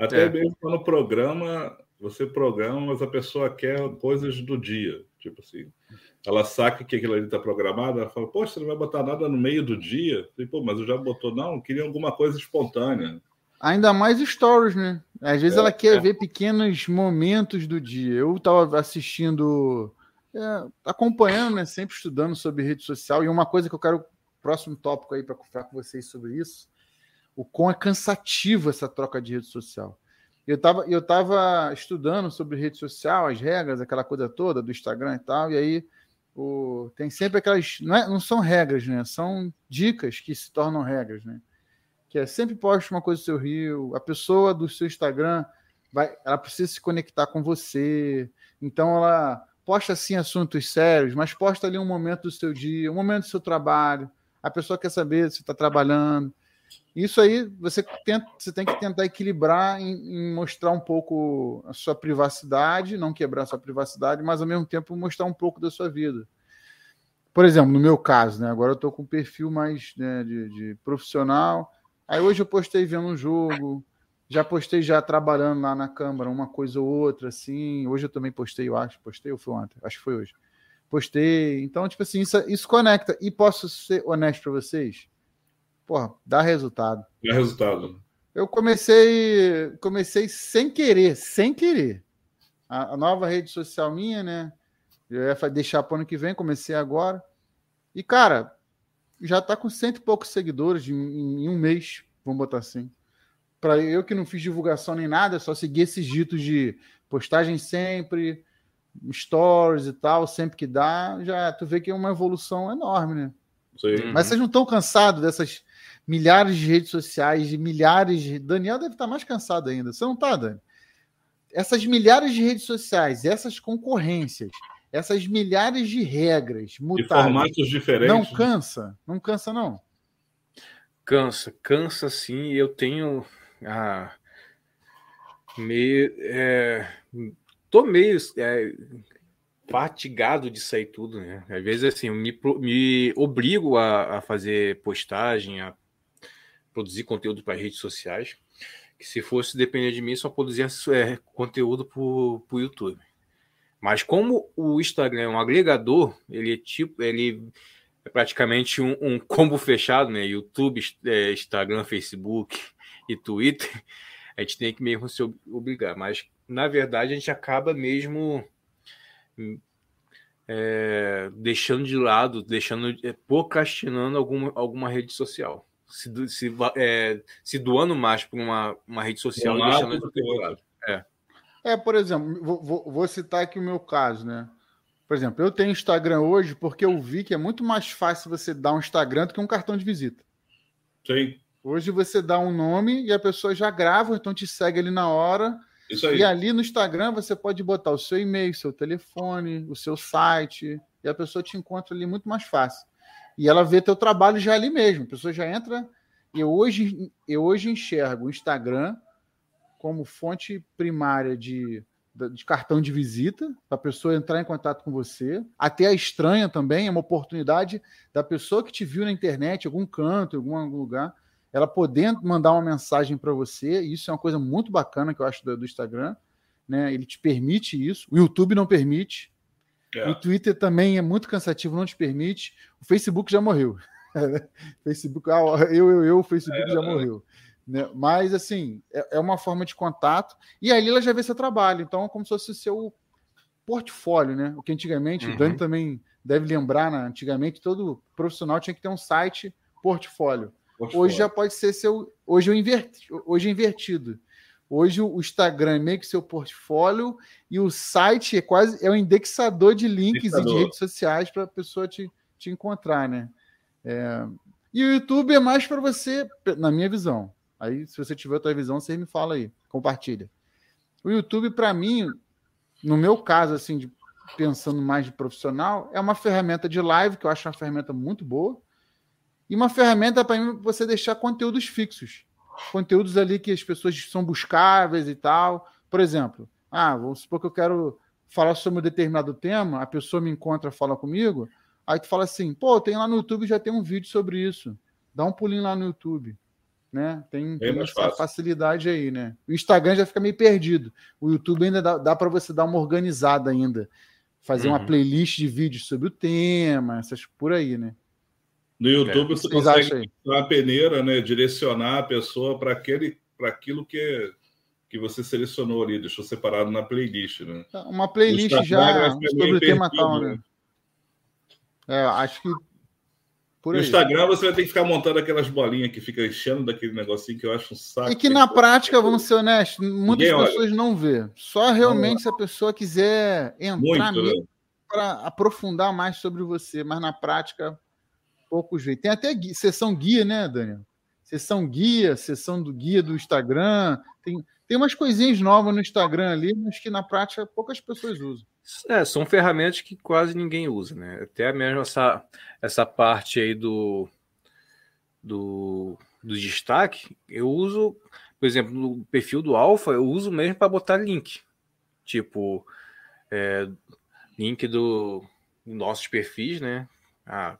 Até É. mesmo no programa, você programa, mas a pessoa quer coisas do dia. Tipo assim, ela saca que aquilo ali está programado, ela fala, poxa, você não vai botar nada no meio do dia? Eu Pô, mas eu já botou, não, eu queria alguma coisa espontânea. Ainda mais stories, né? Às vezes É, ela quer é. ver pequenos momentos do dia. Eu tava assistindo, é, acompanhando, né? Sempre estudando sobre rede social. E uma coisa que eu quero, próximo tópico aí para conversar com vocês sobre isso, o quão é cansativo essa troca de rede social. Eu estava eu tava estudando sobre rede social, as regras, aquela coisa toda do Instagram e tal, e aí o, tem sempre aquelas. Não, é- não são regras, né? São dicas que se tornam regras, né? que é sempre poste uma coisa do seu rio, a pessoa do seu Instagram vai, ela precisa se conectar com você, então ela posta assim assuntos sérios, mas posta ali um momento do seu dia, um momento do seu trabalho, a pessoa quer saber se está trabalhando. Isso aí você, tenta, você tem que tentar equilibrar em, em mostrar um pouco a sua privacidade, não quebrar a sua privacidade, mas ao mesmo tempo mostrar um pouco da sua vida. Por exemplo, no meu caso, né? Agora eu estou com um perfil mais né, de, de profissional. Aí hoje eu postei vendo um jogo, já postei já trabalhando lá na Câmara, uma coisa ou outra, assim. Hoje eu também postei, eu acho. Postei ou foi ontem? Acho que foi hoje. Postei. Então, tipo assim, isso, isso conecta. E posso ser honesto para vocês? Porra, dá resultado. É resultado. Eu comecei, comecei sem querer, sem querer. A, a nova rede social minha, né? Eu ia deixar para o ano que vem, comecei agora. E, cara, já tá com cento e poucos seguidores em, em um mês, vamos botar assim. Para eu que não fiz divulgação nem nada, só segui esses ditos de postagem sempre, stories e tal, sempre que dá, já tu vê que é uma evolução enorme, né? Uhum. Mas vocês não estão cansados dessas milhares de redes sociais, de milhares de. Daniel deve estar mais cansado ainda. Você não está, Dani? Essas milhares de redes sociais, essas concorrências, essas milhares de regras De mutáveis. formatos diferentes. Não cansa? Não cansa, não. Cansa, cansa sim. Eu tenho ah, meio, é, tô meio é, fatigado de sair tudo, né? Às vezes assim, eu me, me obrigo a, a fazer postagem, a produzir conteúdo para redes sociais. Que se fosse depender de mim, só produzia é, conteúdo para o YouTube. Mas como o Instagram é um agregador, ele é tipo, ele é praticamente um, um combo fechado, né? YouTube, é, Instagram, Facebook e Twitter. A gente tem que mesmo se ob- obrigar. Mas na verdade a gente acaba mesmo é, deixando de lado, deixando é, procrastinando alguma, alguma rede social. Se, do- se, é, se doando mais para uma, uma rede social Um lado deixando outro. É, por exemplo, vou, vou- vou citar aqui o meu caso, né? Por exemplo, eu tenho Instagram hoje porque eu vi que é muito mais fácil você dar um Instagram do que um cartão de visita. Sim, Hoje você dá um nome e a pessoa já grava, então te segue ali na hora. isso aí. E ali no Instagram você pode botar o seu e-mail, seu telefone, o seu site, e a pessoa te encontra ali muito mais fácil. E ela vê teu trabalho já ali mesmo. A pessoa já entra. Eu hoje, eu hoje enxergo o Instagram como fonte primária de, de cartão de visita, para a pessoa entrar em contato com você. Até a estranha também, é uma oportunidade da pessoa que te viu na internet, algum canto, algum, algum lugar, ela poder mandar uma mensagem para você. Isso é uma coisa muito bacana que eu acho do, do Instagram. né? Ele te permite isso. O YouTube não permite. É. O Twitter também é muito cansativo, não te permite. O Facebook já morreu. Facebook, ah, eu, eu, eu, o Facebook é, já morreu. Né? Mas, assim, é, é, uma forma de contato. E ali ela já vê seu trabalho. Então, é como se fosse o seu portfólio, né? O que antigamente, uhum. o Dani também deve lembrar, né? antigamente todo profissional tinha que ter um site portfólio. portfólio. Hoje já pode ser seu. Hoje, eu inverti, hoje é invertido. Hoje o Instagram é meio que seu portfólio e o site é quase é um indexador de links indexador. e de redes sociais para a pessoa te, te encontrar, né? É... E o YouTube é mais para você, na minha visão. Aí, se você tiver outra visão, você me fala aí, compartilha. O YouTube, para mim, no meu caso, assim, de, pensando mais de profissional, é uma ferramenta de live, que eu acho uma ferramenta muito boa, e uma ferramenta para você deixar conteúdos fixos conteúdos ali que as pessoas são buscáveis e tal. Por exemplo, ah, vamos supor que eu quero falar sobre um determinado tema, a pessoa me encontra, fala comigo, aí tu fala assim, pô, tem lá no YouTube já tem um vídeo sobre isso. Dá um pulinho lá no YouTube. Né? Tem, tem essa fácil. facilidade aí, né? O Instagram já fica meio perdido. O YouTube ainda dá, dá para você dar uma organizada ainda. Fazer uhum. uma playlist de vídeos sobre o tema, essas por aí, né? No YouTube é, você consegue a peneira, né? Direcionar a pessoa para aquele, para aquilo que que você selecionou ali, deixou separado na playlist, né? Tá, uma playlist já sobre o tema tal, né? É, acho que por no Instagram você vai ter que ficar montando aquelas bolinhas que fica enchendo daquele negocinho que eu acho um saco. E que na prática, vamos ser honestos, muitas Ninguém pessoas olha. não vê. Só realmente se a pessoa quiser entrar né? para aprofundar mais sobre você, mas na prática poucos veem. Tem até guia, sessão guia, né, Daniel? Sessão guia, sessão do guia do Instagram. Tem, tem umas coisinhas novas no Instagram ali, mas que na prática poucas pessoas usam. É, são ferramentas que quase ninguém usa, né? Até mesmo essa, essa parte aí do, do, do destaque, eu uso, por exemplo, no perfil do Alpha, eu uso mesmo para botar link. Tipo, é, link do nossos perfis, né? Ah,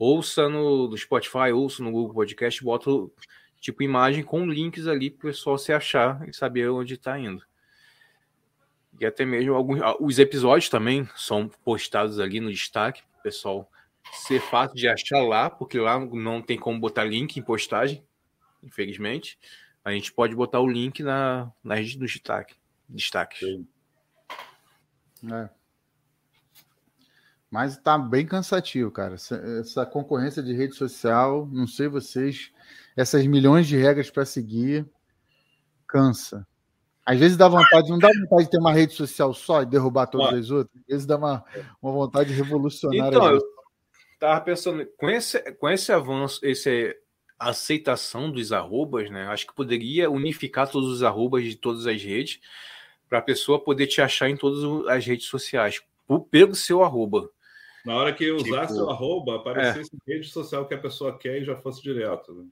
ouça no, no Spotify, ouça no Google Podcast, bota tipo imagem com links ali para o pessoal se achar e saber onde está indo. E até mesmo alguns ah, os episódios também são postados ali no destaque, o pessoal ser fácil de achar lá, porque lá não tem como botar link em postagem, infelizmente. A gente pode botar o link na, na no destaque, destaques. É. Mas tá bem cansativo, cara. Essa, essa, concorrência de rede social, não sei vocês, essas milhões de regras para seguir, cansa. Às vezes dá vontade, não dá vontade de ter uma rede social só e derrubar todas as outras. Às vezes dá uma, uma vontade revolucionária. Então, eu tava pensando, com esse, com esse avanço, esse aceitação dos arrobas, né? Acho que poderia unificar todos os arrobas de todas as redes para a pessoa poder te achar em todas as redes sociais pelo seu arroba. Na hora que usasse tipo, o arroba, aparecesse é. rede social que a pessoa quer e já fosse direto. Né?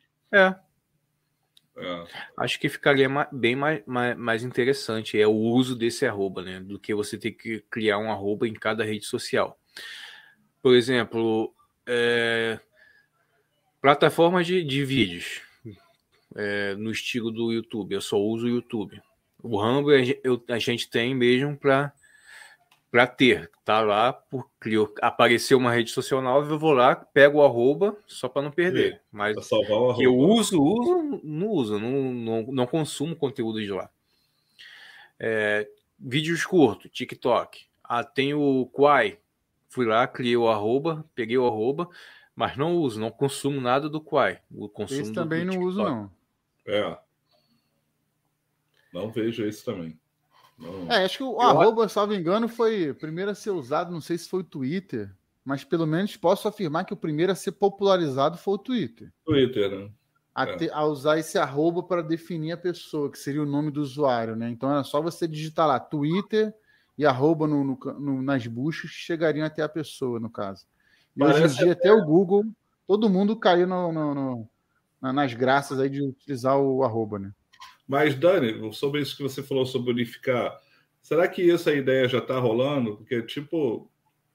É. é. Acho que ficaria bem mais, mais, mais, interessante é o uso desse arroba, né? Do que você ter que criar um arroba em cada rede social. Por exemplo, é, plataformas de, de vídeos é, no estilo do YouTube. Eu só uso o YouTube. O Rumble a gente tem mesmo para para ter. Tá lá, porque apareceu uma rede social nova, eu vou lá, pego o arroba só para não perder. Sim, Mas eu uso, uso, não uso, não, não, não consumo conteúdo de lá. É, vídeos curtos, TikTok. Ah, tem o Quai. Fui lá, criei o arroba, peguei o arroba, mas não uso, não consumo nada do Quai. O consumo esse também do, do não uso, não. É. Não vejo esse também. É, acho que o eu... arroba, salvo engano, foi o primeiro a ser usado, não sei se foi o Twitter, mas pelo menos posso afirmar que o primeiro a ser popularizado foi o Twitter. Twitter, né? A, é. a usar esse arroba para definir a pessoa, que seria o nome do usuário, né? Então era só você digitar lá Twitter e arroba no, no, no, nas buscas que chegariam até a pessoa, no caso. E hoje em dia, até o Google, todo mundo caiu no, nas graças aí de utilizar o arroba, né? Mas, Dani, sobre isso que você falou sobre unificar, será que essa ideia já está rolando? Porque, tipo,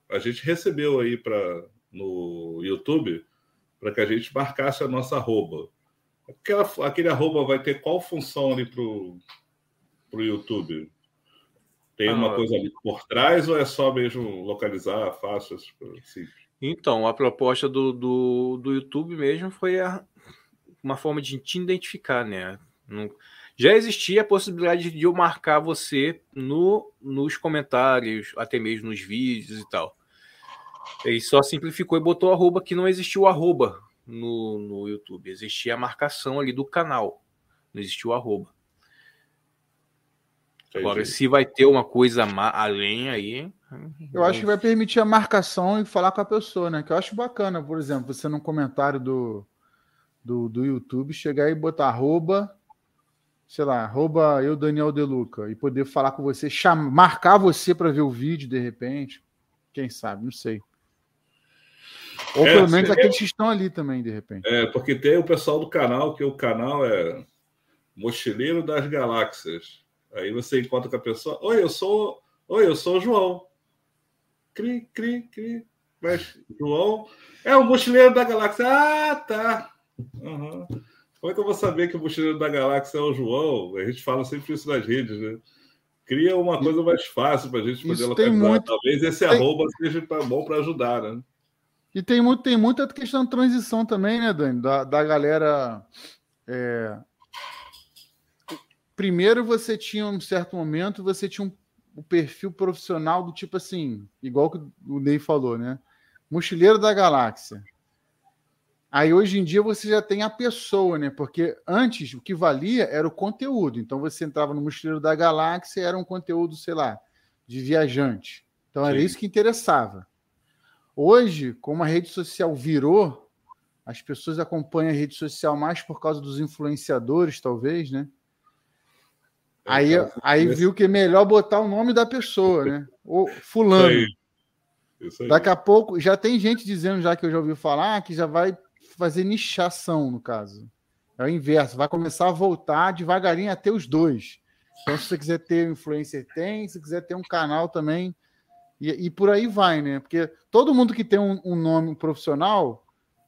a gente recebeu aí para no YouTube para que a gente marcasse a nossa arroba. Aquela, aquele arroba vai ter qual função ali para o YouTube? Tem ah, uma coisa ali por trás ou é só mesmo localizar fácil? Assim? Então, a proposta do, do, do YouTube mesmo foi a, uma forma de te identificar, né? Já existia a possibilidade de eu marcar você no, nos comentários, até mesmo nos vídeos e tal. Ele só simplificou e botou arroba que não existiu arroba no, no YouTube. Existia a marcação ali do canal. Não existiu arroba. Agora, se vai ter uma coisa além aí. Eu acho que vai permitir a marcação e falar com a pessoa, né? Que eu acho bacana, por exemplo, você num comentário do, do, do YouTube chegar e botar arroba, sei lá, arroba eu, Daniel Deluca, e poder falar com você, chamar, marcar você para ver o vídeo de repente. Quem sabe, não sei. Ou é, pelo menos aqueles que estão ali também, de repente. É, porque tem o pessoal do canal, que o canal é Mochileiro das Galáxias. Aí você encontra com a pessoa, oi, eu sou, oi, eu sou o João. Cri, cri, cri. Mas João é o mochileiro da galáxia. Ah, tá. Uhum. Como é que eu vou saber que o mochileiro da galáxia é o João? A gente fala sempre isso nas redes, né? Cria uma coisa mais fácil para a gente poder localizar. Muito... Talvez esse tem... arroba seja bom para ajudar, né? E tem, muito, tem muita questão de transição também, né, Dani? Da, da galera. É... Primeiro você tinha um certo momento, você tinha um, um perfil profissional do tipo assim, igual que o Ney falou, né? Mochileiro da Galáxia. Aí hoje em dia você já tem a pessoa, né? Porque antes o que valia era o conteúdo. Então você entrava no Mochileiro da Galáxia era um conteúdo, sei lá, de viajante. Então era Sim. isso que interessava. Hoje, como a rede social virou, as pessoas acompanham a rede social mais por causa dos influenciadores, talvez, né? É, aí, aí viu que é melhor botar o nome da pessoa, né? O fulano. Isso aí. Isso aí. Daqui a pouco já tem gente dizendo já que eu já ouvi falar que já vai fazer nichação, no caso. É o inverso, vai começar a voltar devagarinho até os dois. Então, se você quiser ter influencer, tem. Se quiser ter um canal também. E, e por aí vai, né? Porque todo mundo que tem um, um nome profissional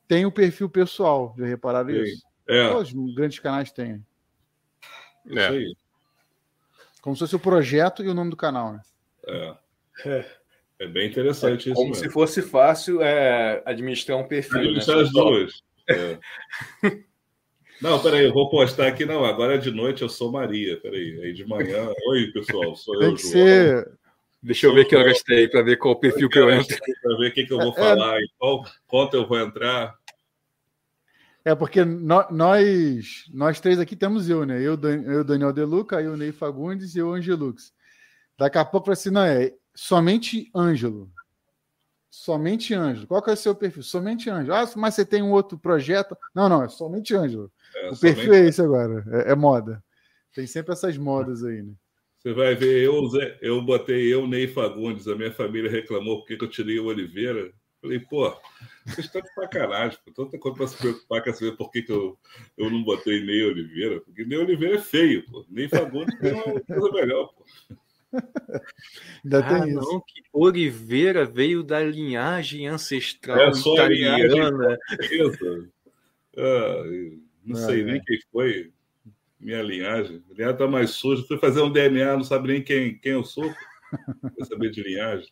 tem o um perfil pessoal. Já repararam Sim. isso? É. Todos os grandes canais têm. Isso é. aí. Como se fosse o projeto e o nome do canal, né? É. é. É bem interessante é, isso. Como mesmo. se fosse fácil é, administrar um perfil. Administrar né? as duas. É. não, peraí, eu vou postar aqui. Não, agora de noite eu sou Maria. Peraí, aí de manhã. Oi, pessoal, sou Tem eu, que João. Ser... Deixa eu ver que eu gastei para ver qual perfil que eu entro. Para ver o que, que eu vou é, é. falar, em qual conta eu vou entrar. É porque nós, nós três aqui temos eu, né? Eu, eu Daniel Deluca, eu, Ney Fagundes e eu, Angelux. Daqui a pouco, assim, não é somente Ângelo. Somente Ângelo. Qual que é o seu perfil? Somente Ângelo. Ah, mas você tem um outro projeto? Não, não, é somente Ângelo. É, o perfil é esse agora. É, é, moda. Tem sempre essas modas aí, né? Você vai ver, eu, eu botei eu, Ney Fagundes, a minha família reclamou porque eu tirei o Oliveira. Falei, pô, vocês estão de sacanagem, pô. Tanta coisa para se preocupar com saber por que, que eu, eu não botei Ney Oliveira. Porque Ney Oliveira é feio, pô. Ney Fagundes é uma coisa melhor, pô. Ainda ah, tem não, que Oliveira veio da linhagem ancestral é, italiana. Linhagem, ah, não ah, sei é. nem quem foi minha linhagem. A linhagem tá mais suja. Fui fazer um DNA, não sabe nem quem, quem eu sou. Pra saber de linhagem.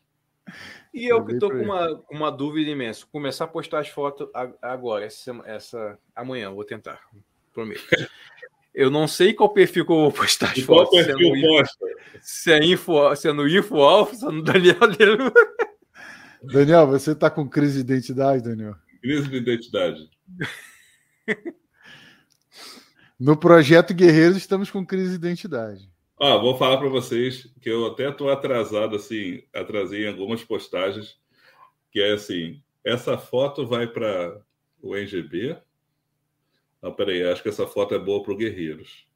E eu que tô com uma, uma dúvida imensa. Começar a postar as fotos agora, essa, essa amanhã, vou tentar. Prometo. Eu não sei qual perfil que eu vou postar as fotos. Qual perfil se é, posta? se é, info, se é no Info Alfa, se é no Daniel. Daniel, você está com crise de identidade, Daniel? Crise de identidade. No projeto Guerreiros estamos com crise de identidade. Ah, vou falar para vocês que eu até estou atrasado, assim, atrasei em algumas postagens, que é assim, essa foto vai para o NGB, não, peraí, acho que essa foto é boa para o Guerreiros.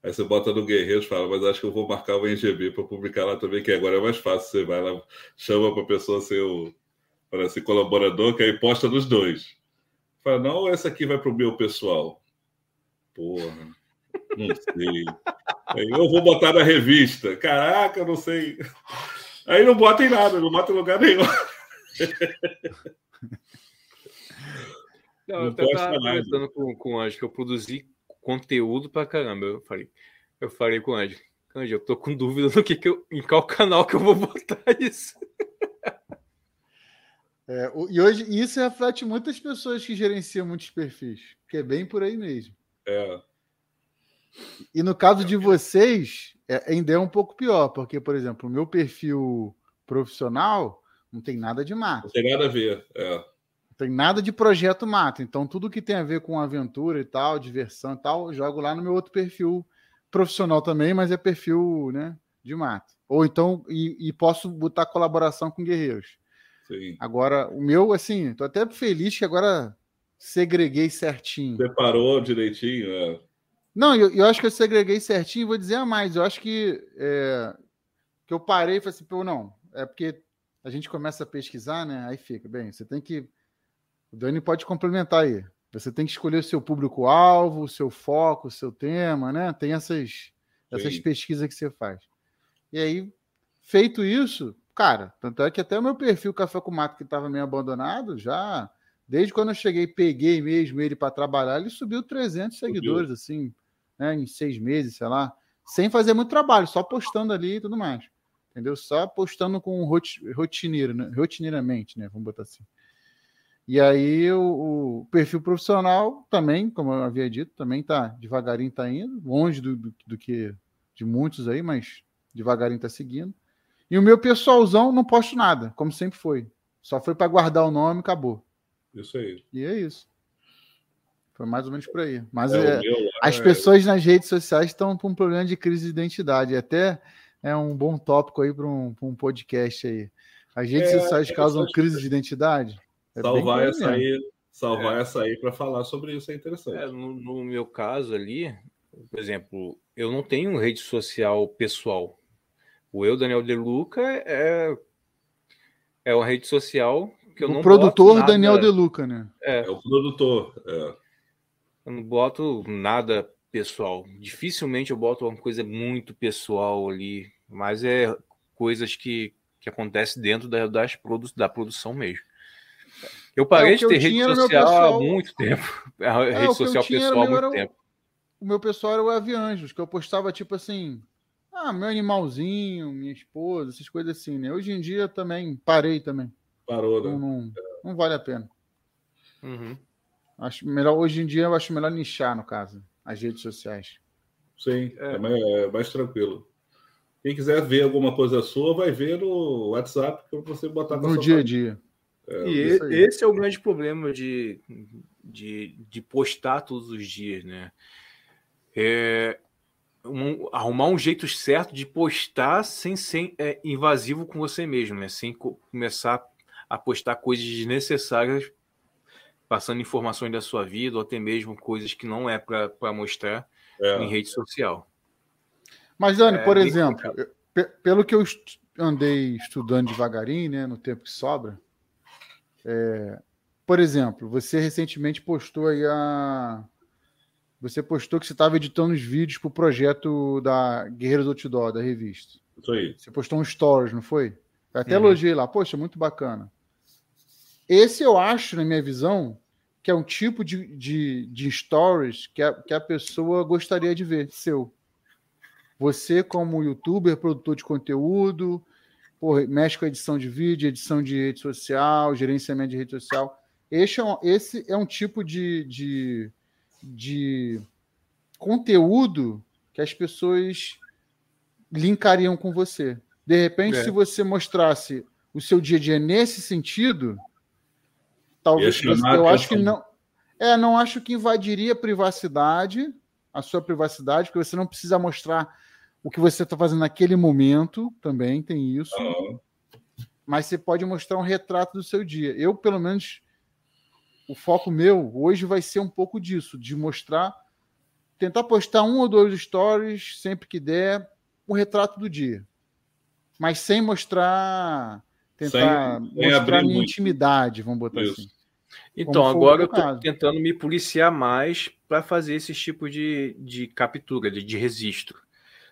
Aí você bota no Guerreiros e fala, mas acho que eu vou marcar o NGB para publicar lá também, que agora é mais fácil. Você vai lá, chama para a pessoa ser o para ser colaborador, que aí posta nos dois. Fala, não, essa aqui vai para o meu pessoal. Porra, não sei. Aí eu vou botar na revista. Caraca, não sei. Aí não bota em nada, não bota em lugar nenhum. Não, eu até estava conversando com, com o Anjo que eu produzi conteúdo pra caramba. Eu falei, eu falei com o Anjo, Cândido, eu tô com dúvida no que, que eu, em qual canal que eu vou botar isso. É, e hoje isso reflete muitas pessoas que gerenciam muitos perfis, que é bem por aí mesmo. É. E no caso de vocês, é, ainda é um pouco pior, porque, por exemplo, o meu perfil profissional não tem nada de mato. Não tem nada a ver. É. Tem nada de projeto mato. Então, tudo que tem a ver com aventura e tal, diversão e tal, eu jogo lá no meu outro perfil profissional também, mas é perfil né, de mato. Ou então, e, e posso botar colaboração com guerreiros. Sim. Agora, o meu, assim, tô até feliz que agora segreguei certinho. Separou direitinho, é. Não, eu, eu acho que eu segreguei certinho, vou dizer a mais. Eu acho que, é, que eu parei e falei assim, pô, não, é porque a gente começa a pesquisar, né? Aí fica, bem, você tem que. O Dani pode complementar aí. Você tem que escolher o seu público-alvo, o seu foco, o seu tema, né? Tem essas, essas pesquisas que você faz. E aí, feito isso, cara, tanto é que até o meu perfil Café com Mato, que estava meio abandonado, já, desde quando eu cheguei, peguei mesmo ele para trabalhar, ele subiu 300 subiu. seguidores, assim, né, em seis meses, sei lá, sem fazer muito trabalho, só postando ali e tudo mais. Entendeu? Só postando com rotineiro, né? rotineiramente, né? Vamos botar assim. E aí o, o, perfil profissional também, como eu havia dito, também tá devagarinho tá indo, longe do, do, do que de muitos aí, mas devagarinho tá seguindo. E o meu pessoalzão não posto nada, como sempre foi. Só foi para guardar o nome, acabou. Isso aí. E é isso. Foi mais ou menos por aí. Mas é, é, meu, as é... pessoas nas redes sociais estão com um problema de crise de identidade. Até é um bom tópico aí para um, um, podcast aí. As redes é, sociais causam crise de identidade? É salvar essa aí, salvar essa aí para falar sobre isso é interessante. É, no, no, meu caso ali, por exemplo, eu não tenho rede social pessoal. O eu, Daniel De Luca, é, é uma rede social que eu o não produtor Daniel De Luca, né? É, é o produtor. É. Eu não boto nada pessoal. Dificilmente eu boto uma coisa muito pessoal ali, mas é coisas que, que acontecem dentro da, das produ da produção mesmo. Eu parei é, de ter rede social pessoal... há muito tempo. A é, rede social pessoal há muito tempo. O meu pessoal era o Avianjos, que eu postava tipo assim, ah, meu animalzinho, minha esposa, essas coisas assim, né? Hoje em dia também parei também. Parou, né? Não, não, não vale a pena. Uhum. Acho melhor, hoje em dia eu acho melhor nichar, no caso, as redes sociais. Sim, é, é, mais, é mais, tranquilo. Quem quiser ver alguma coisa sua, vai ver no WhatsApp para você botar no dia a dia. É, e esse é o grande problema de, de, de postar todos os dias, né? É, um, arrumar um jeito certo de postar sem ser é, invasivo com você mesmo, né? Sem co começar a postar coisas desnecessárias passando informações da sua vida, ou até mesmo coisas que não é para mostrar é. em rede social. Mas, Dani, é, por exemplo, pelo que eu andei estudando devagarinho, né, no tempo que sobra, é, por exemplo, você recentemente postou aí a. Você postou que você estava editando os vídeos para o projeto da Guerreiros Outdoor, da revista. Isso aí. Você postou um stories, não foi? Eu até uhum. elogiei lá. Poxa, muito bacana. Esse eu acho, na minha visão, que é um tipo de, de, de stories que a, que a pessoa gostaria de ver seu. Você, como youtuber, produtor de conteúdo, porra, mexe com edição de vídeo, edição de rede social, gerenciamento de rede social. Esse é um, esse é um tipo de, de, de conteúdo que as pessoas linkariam com você. De repente, é. se você mostrasse o seu dia a dia nesse sentido, Talvez eu acho que não. É, não acho que invadiria a privacidade, a sua privacidade, porque você não precisa mostrar o que você está fazendo naquele momento, também tem isso. Uhum. Mas você pode mostrar um retrato do seu dia. Eu, pelo menos, o foco meu hoje vai ser um pouco disso, de mostrar, tentar postar um ou dois stories sempre que der, o retrato do dia. Mas sem mostrar tentar sem, sem mostrar minha muito. intimidade, vamos botar Isso. assim. Então, agora eu estou tentando me policiar mais para fazer esse tipo de, de captura, de, de registro.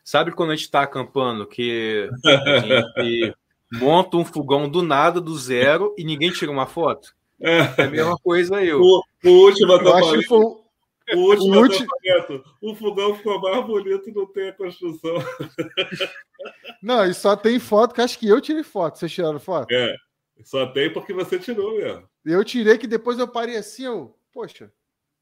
Sabe quando a gente está acampando que a gente monta um fogão do nada, do zero, e ninguém tira uma foto? É a mesma coisa eu. O, o último eu acho, que foi, O último, o, último... o fogão ficou mais bonito, não tem a construção. Não, e só tem foto que acho que eu tirei foto. Vocês tiraram foto? É, só tem porque você tirou mesmo. Eu tirei que depois eu parei assim, eu, poxa,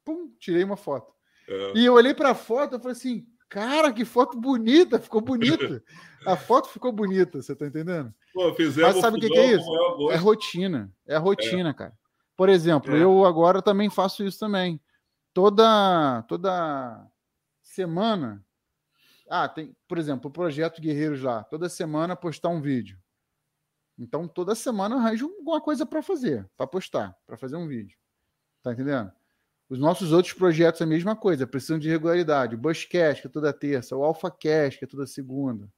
pum, tirei uma foto. É. E eu olhei para a foto, eu falei assim, cara, que foto bonita, ficou bonita. a foto ficou bonita, você tá entendendo? Pô, Mas sabe o que, que, é isso? É rotina, é rotina, é. cara. Por exemplo, é. eu agora também faço isso também. Toda toda semana, ah, tem, por exemplo, o projeto Guerreiros lá, toda semana postar um vídeo. Então, toda semana eu arranjo alguma coisa para fazer, para postar, para fazer um vídeo. Tá entendendo? Os nossos outros projetos é a mesma coisa, precisam de regularidade. O Bushcast, que é toda terça, o AlphaCast, que é toda segunda.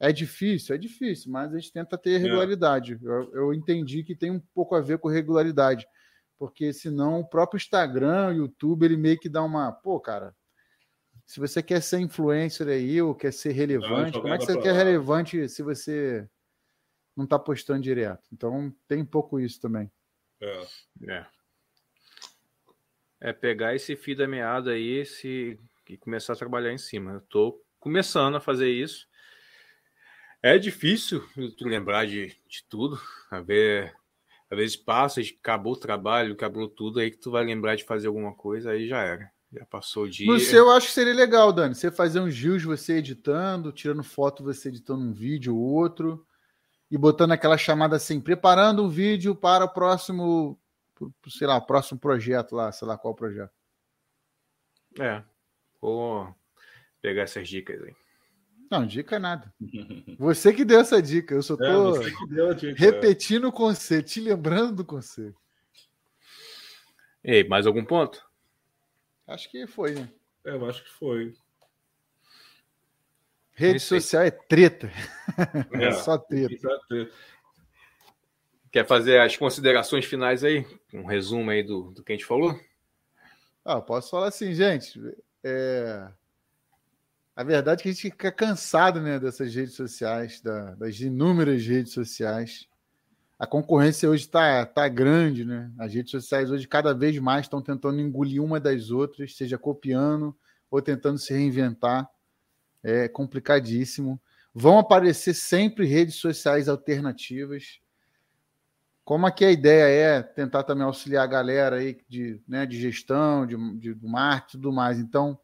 É difícil, é difícil, mas a gente tenta ter é. regularidade. É. Eu, eu, entendi que tem um pouco a ver com regularidade, porque senão o próprio Instagram, o YouTube, ele meio que dá uma. Pô, cara, se você quer ser influencer aí ou quer ser relevante, não, como é que você quer relevante se você não está postando direto. Então tem um pouco isso também. É. é. É pegar esse fio da meada aí esse, e começar a trabalhar em cima. Eu tô começando a fazer isso. É difícil tu lembrar de, de tudo. A ver, às vezes passa, acabou o trabalho, acabou tudo, aí que tu vai lembrar de fazer alguma coisa, aí já era. Já passou o dia. No seu, eu acho que seria legal, Dani. Você fazer uns rios você editando, tirando foto você editando um vídeo ou outro e botando aquela chamada assim, preparando um vídeo para o próximo, sei lá, próximo projeto lá, sei lá qual projeto. É, vou pegar essas dicas aí. Não, dica nada. Você que deu essa dica, eu só é, tô é, dica, repetindo é. o conceito, te lembrando do conceito. Ei, mais algum ponto? Acho que foi, né? É, eu acho que foi. Rede social é treta. É, é só treta. Quer fazer as considerações finais aí? Um resumo aí do, do que a gente falou? Ah, posso falar assim, gente. É... A verdade é que a gente fica cansado né, dessas redes sociais, da, das inúmeras redes sociais. A concorrência hoje está tá grande, né? As redes sociais hoje cada vez mais estão tentando engolir uma das outras, seja copiando ou tentando se reinventar é complicadíssimo. Vão aparecer sempre redes sociais alternativas. Como aqui a ideia é tentar também auxiliar a galera aí de, né, de gestão, de, de marketing e tudo mais. Então,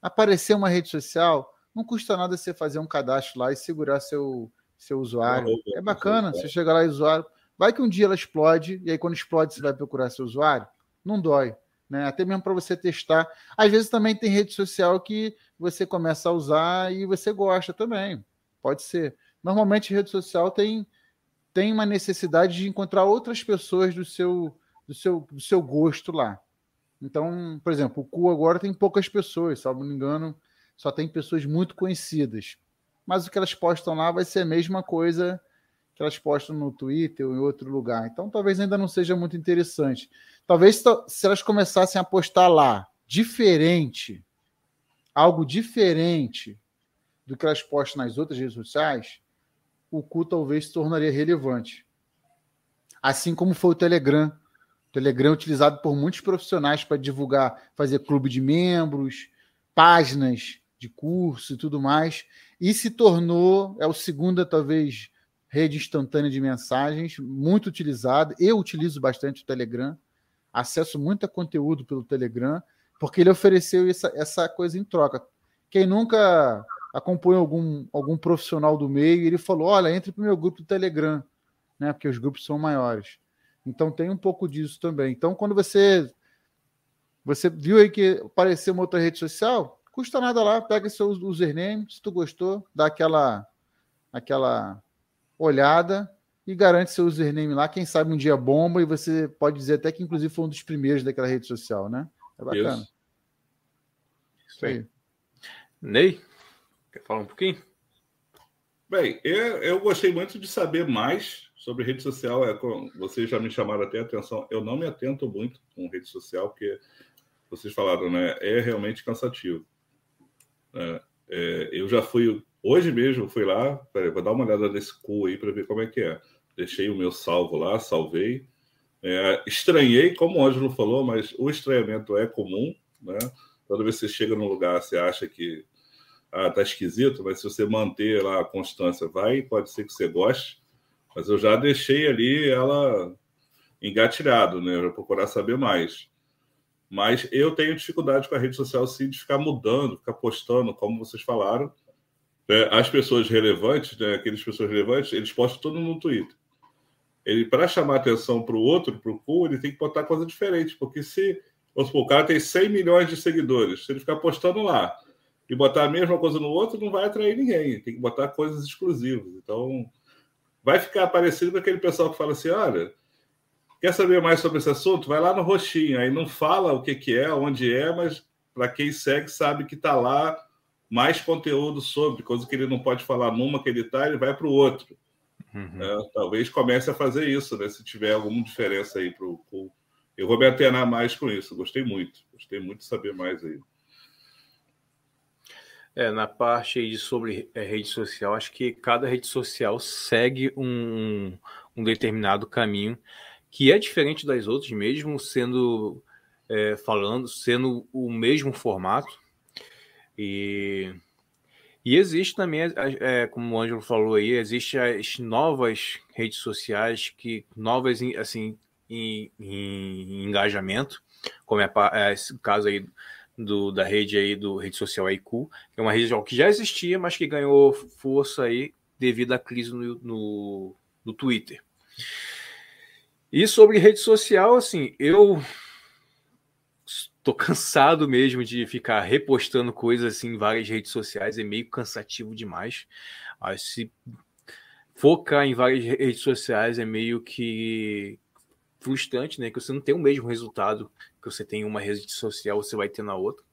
aparecer uma rede social, não custa nada você fazer um cadastro lá e segurar seu, seu usuário. É bacana, você chega lá e usuário. Vai que um dia ela explode, e aí quando explode você vai procurar seu usuário. Não dói né? Até mesmo para você testar. Às vezes também tem rede social que você começa a usar e você gosta também. Pode ser. Normalmente rede social tem tem uma necessidade de encontrar outras pessoas do seu do seu do seu gosto lá. Então, por exemplo, o Cu agora tem poucas pessoas, se não engano, só tem pessoas muito conhecidas. Mas o que elas postam lá vai ser a mesma coisa que elas postam no Twitter ou em outro lugar. Então, talvez ainda não seja muito interessante. Talvez se elas começassem a postar lá diferente, algo diferente do que elas postam nas outras redes sociais, o cu talvez se tornaria relevante. Assim como foi o Telegram. O Telegram é utilizado por muitos profissionais para divulgar, fazer clube de membros, páginas de curso e tudo mais, e se tornou, é o segundo, talvez, rede instantânea de mensagens, muito utilizado. Eu utilizo bastante o Telegram acesso muito a conteúdo pelo Telegram, porque ele ofereceu essa, essa coisa em troca. Quem nunca acompanha algum, algum profissional do meio, ele falou: olha, entre para o meu grupo do Telegram, né? Porque os grupos são maiores. Então tem um pouco disso também. Então, quando você você viu aí que apareceu uma outra rede social, custa nada lá, pega seu username, se tu gostou, dá aquela aquela olhada e garante seu username lá. Quem sabe um dia bomba e você pode dizer até que, inclusive, foi um dos primeiros daquela rede social, né? É bacana. Isso, Isso aí. Ney, quer falar um pouquinho? Bem, eu, eu gostei muito de saber mais sobre rede social. É, vocês já me chamaram até a atenção. Eu não me atento muito com rede social, porque vocês falaram, né? É realmente cansativo. É, é, eu já fui Hoje mesmo fui lá, peraí, vou dar uma olhada nesse cu aí para ver como é que é. Deixei o meu salvo lá, salvei. É, estranhei, como o Ângelo falou, mas o estranhamento é comum, né? Toda vez que você chega num lugar, você acha que ah, tá esquisito, mas se você manter lá a constância, vai, pode ser que você goste. Mas eu já deixei ali ela engatilhado, né? Para procurar saber mais. Mas eu tenho dificuldade com a rede social, sim, de ficar mudando, ficar postando, como vocês falaram. É, as pessoas relevantes, né, aqueles pessoas relevantes, eles postam tudo no Twitter. Ele, para chamar atenção para o outro, para o pool, ele tem que botar coisa diferente, porque se o cara tem 100 milhões de seguidores, se ele ficar postando lá e botar a mesma coisa no outro, não vai atrair ninguém. Tem que botar coisas exclusivas. Então, vai ficar parecido com aquele pessoal que fala assim: olha, quer saber mais sobre esse assunto? Vai lá no roxinho. Aí não fala o que, que é, onde é, mas para quem segue sabe que está lá mais conteúdo sobre, coisa que ele não pode falar numa que ele está, ele vai para o outro. Uhum. É, talvez comece a fazer isso, né? Se tiver alguma diferença aí para o. Eu vou me atenar mais com isso. Gostei muito. Gostei muito de saber mais aí. É, na parte aí sobre é, rede social, acho que cada rede social segue um, um determinado caminho que é diferente das outras, mesmo sendo é, falando, sendo o mesmo formato. E, e existe também, é, como o Ângelo falou aí, existe as novas redes sociais que novas assim em, em engajamento, como é, é esse caso aí do, da rede aí do rede social IQ, que é uma rede que já existia, mas que ganhou força aí devido à crise no, no, no Twitter. E sobre rede social, assim, eu tô cansado mesmo de ficar repostando coisas assim em várias redes sociais, é meio cansativo demais. Se focar em várias redes sociais é meio que frustrante, né? Que você não tem o mesmo resultado que você tem em uma rede social, você vai ter na outra.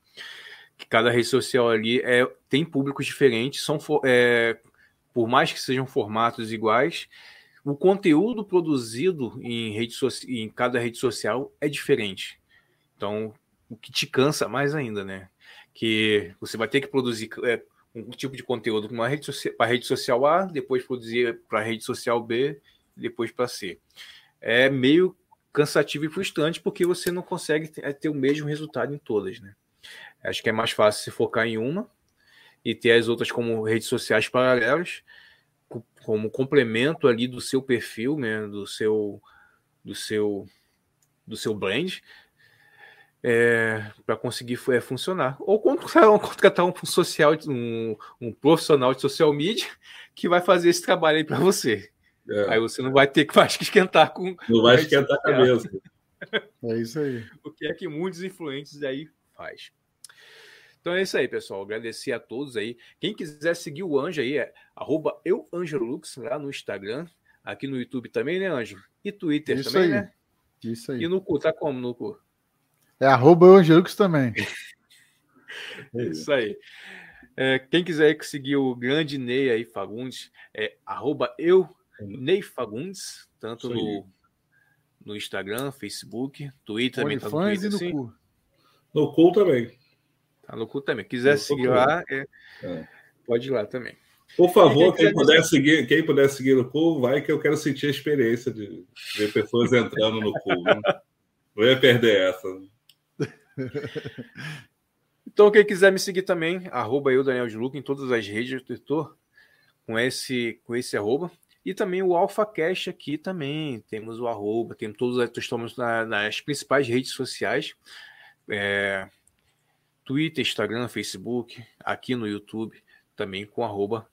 Que cada rede social ali é, tem públicos diferentes, são é, por mais que sejam formatos iguais, o conteúdo produzido em, rede so em cada rede social é diferente. Então, o que te cansa mais ainda, né? Que você vai ter que produzir é, um tipo de conteúdo para rede, rede social A, depois produzir para a rede social B, depois para C. É meio cansativo e frustrante porque você não consegue ter, é, ter o mesmo resultado em todas, né? Acho que é mais fácil se focar em uma e ter as outras como redes sociais paralelas, como complemento ali do seu perfil, né? Do seu, do seu, do seu brand, é, para conseguir é, funcionar. Ou contratar um social, um, um, profissional de social media que vai fazer esse trabalho aí para você. É. Aí você não vai ter que, que esquentar com. Não vai esquentar a cabeça. É isso aí. o que é que muitos influentes aí faz. Então é isso aí, pessoal. Agradecer a todos aí. Quem quiser seguir o Anjo aí é arroba euangelux lá no Instagram. Aqui no YouTube também, né, Anjo? E Twitter isso também, aí. né? Isso aí. E no cu, tá como no cu? É arroba Angelux também. é isso aí. É, quem quiser seguir o grande Ney aí, Fagundes, é arroba eu, Ney Fagundes, tanto no, no Instagram, Facebook, Twitter também tá no Twitter, e no assim. cu. No cu também. Tá no cu também. Quiser no seguir lá, é, é. pode ir lá também. Por favor, quem, quem puder, seguir, quem puder seguir no cu, vai que eu quero sentir a experiência de ver pessoas entrando no cu. Né? Não ia perder essa. Então, quem quiser me seguir também, arroba eu, Daniel de Luca, em todas as redes do editor, com esse, com esse arroba. E também o AlphaCast aqui também. Temos o arroba, temos todos, estamos na, nas principais redes sociais. É, Twitter, Instagram, Facebook, aqui no YouTube, também com arroba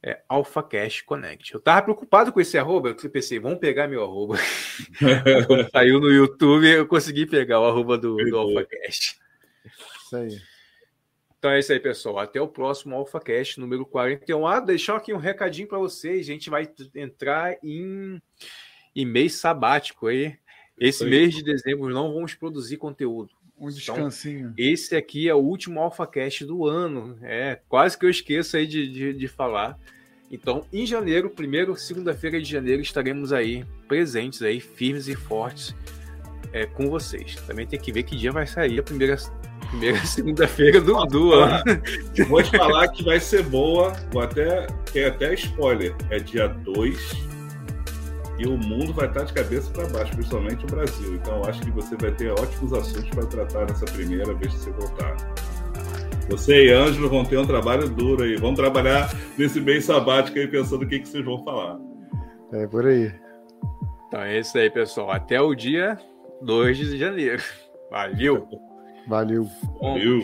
é, AlphaCast Connect. Eu tava preocupado com esse arroba, eu pensei, vamos pegar meu arroba. Quando saiu no YouTube, eu consegui pegar o arroba do, do AlphaCast. Isso aí. Então é isso aí, pessoal. Até o próximo AlphaCast número 41. Ah, deixar aqui um recadinho para vocês. A gente vai entrar em, em mês sabático aí. Esse mês de dezembro não vamos produzir conteúdo. Um então, descansinho. Então, esse aqui é o último AlphaCast do ano. É, quase que eu esqueço aí de, de, de falar. Então, em janeiro, primeiro, segunda-feira de janeiro, estaremos aí presentes aí, firmes e fortes é, com vocês. Também tem que ver que dia vai sair a primeira, primeira segunda-feira do, do ano. Vou te falar que vai ser boa. Vou até, tem até spoiler. É dia 2 e o mundo vai estar de cabeça para baixo, principalmente o Brasil. Então, eu acho que você vai ter ótimos assuntos para tratar nessa primeira vez que você voltar. Você e Ângelo vão ter um trabalho duro aí. Vão trabalhar nesse mês sabático aí pensando o que, que vocês vão falar. É por aí. Então é isso aí, pessoal. Até o dia 2 de janeiro. Valeu! Valeu! Valeu!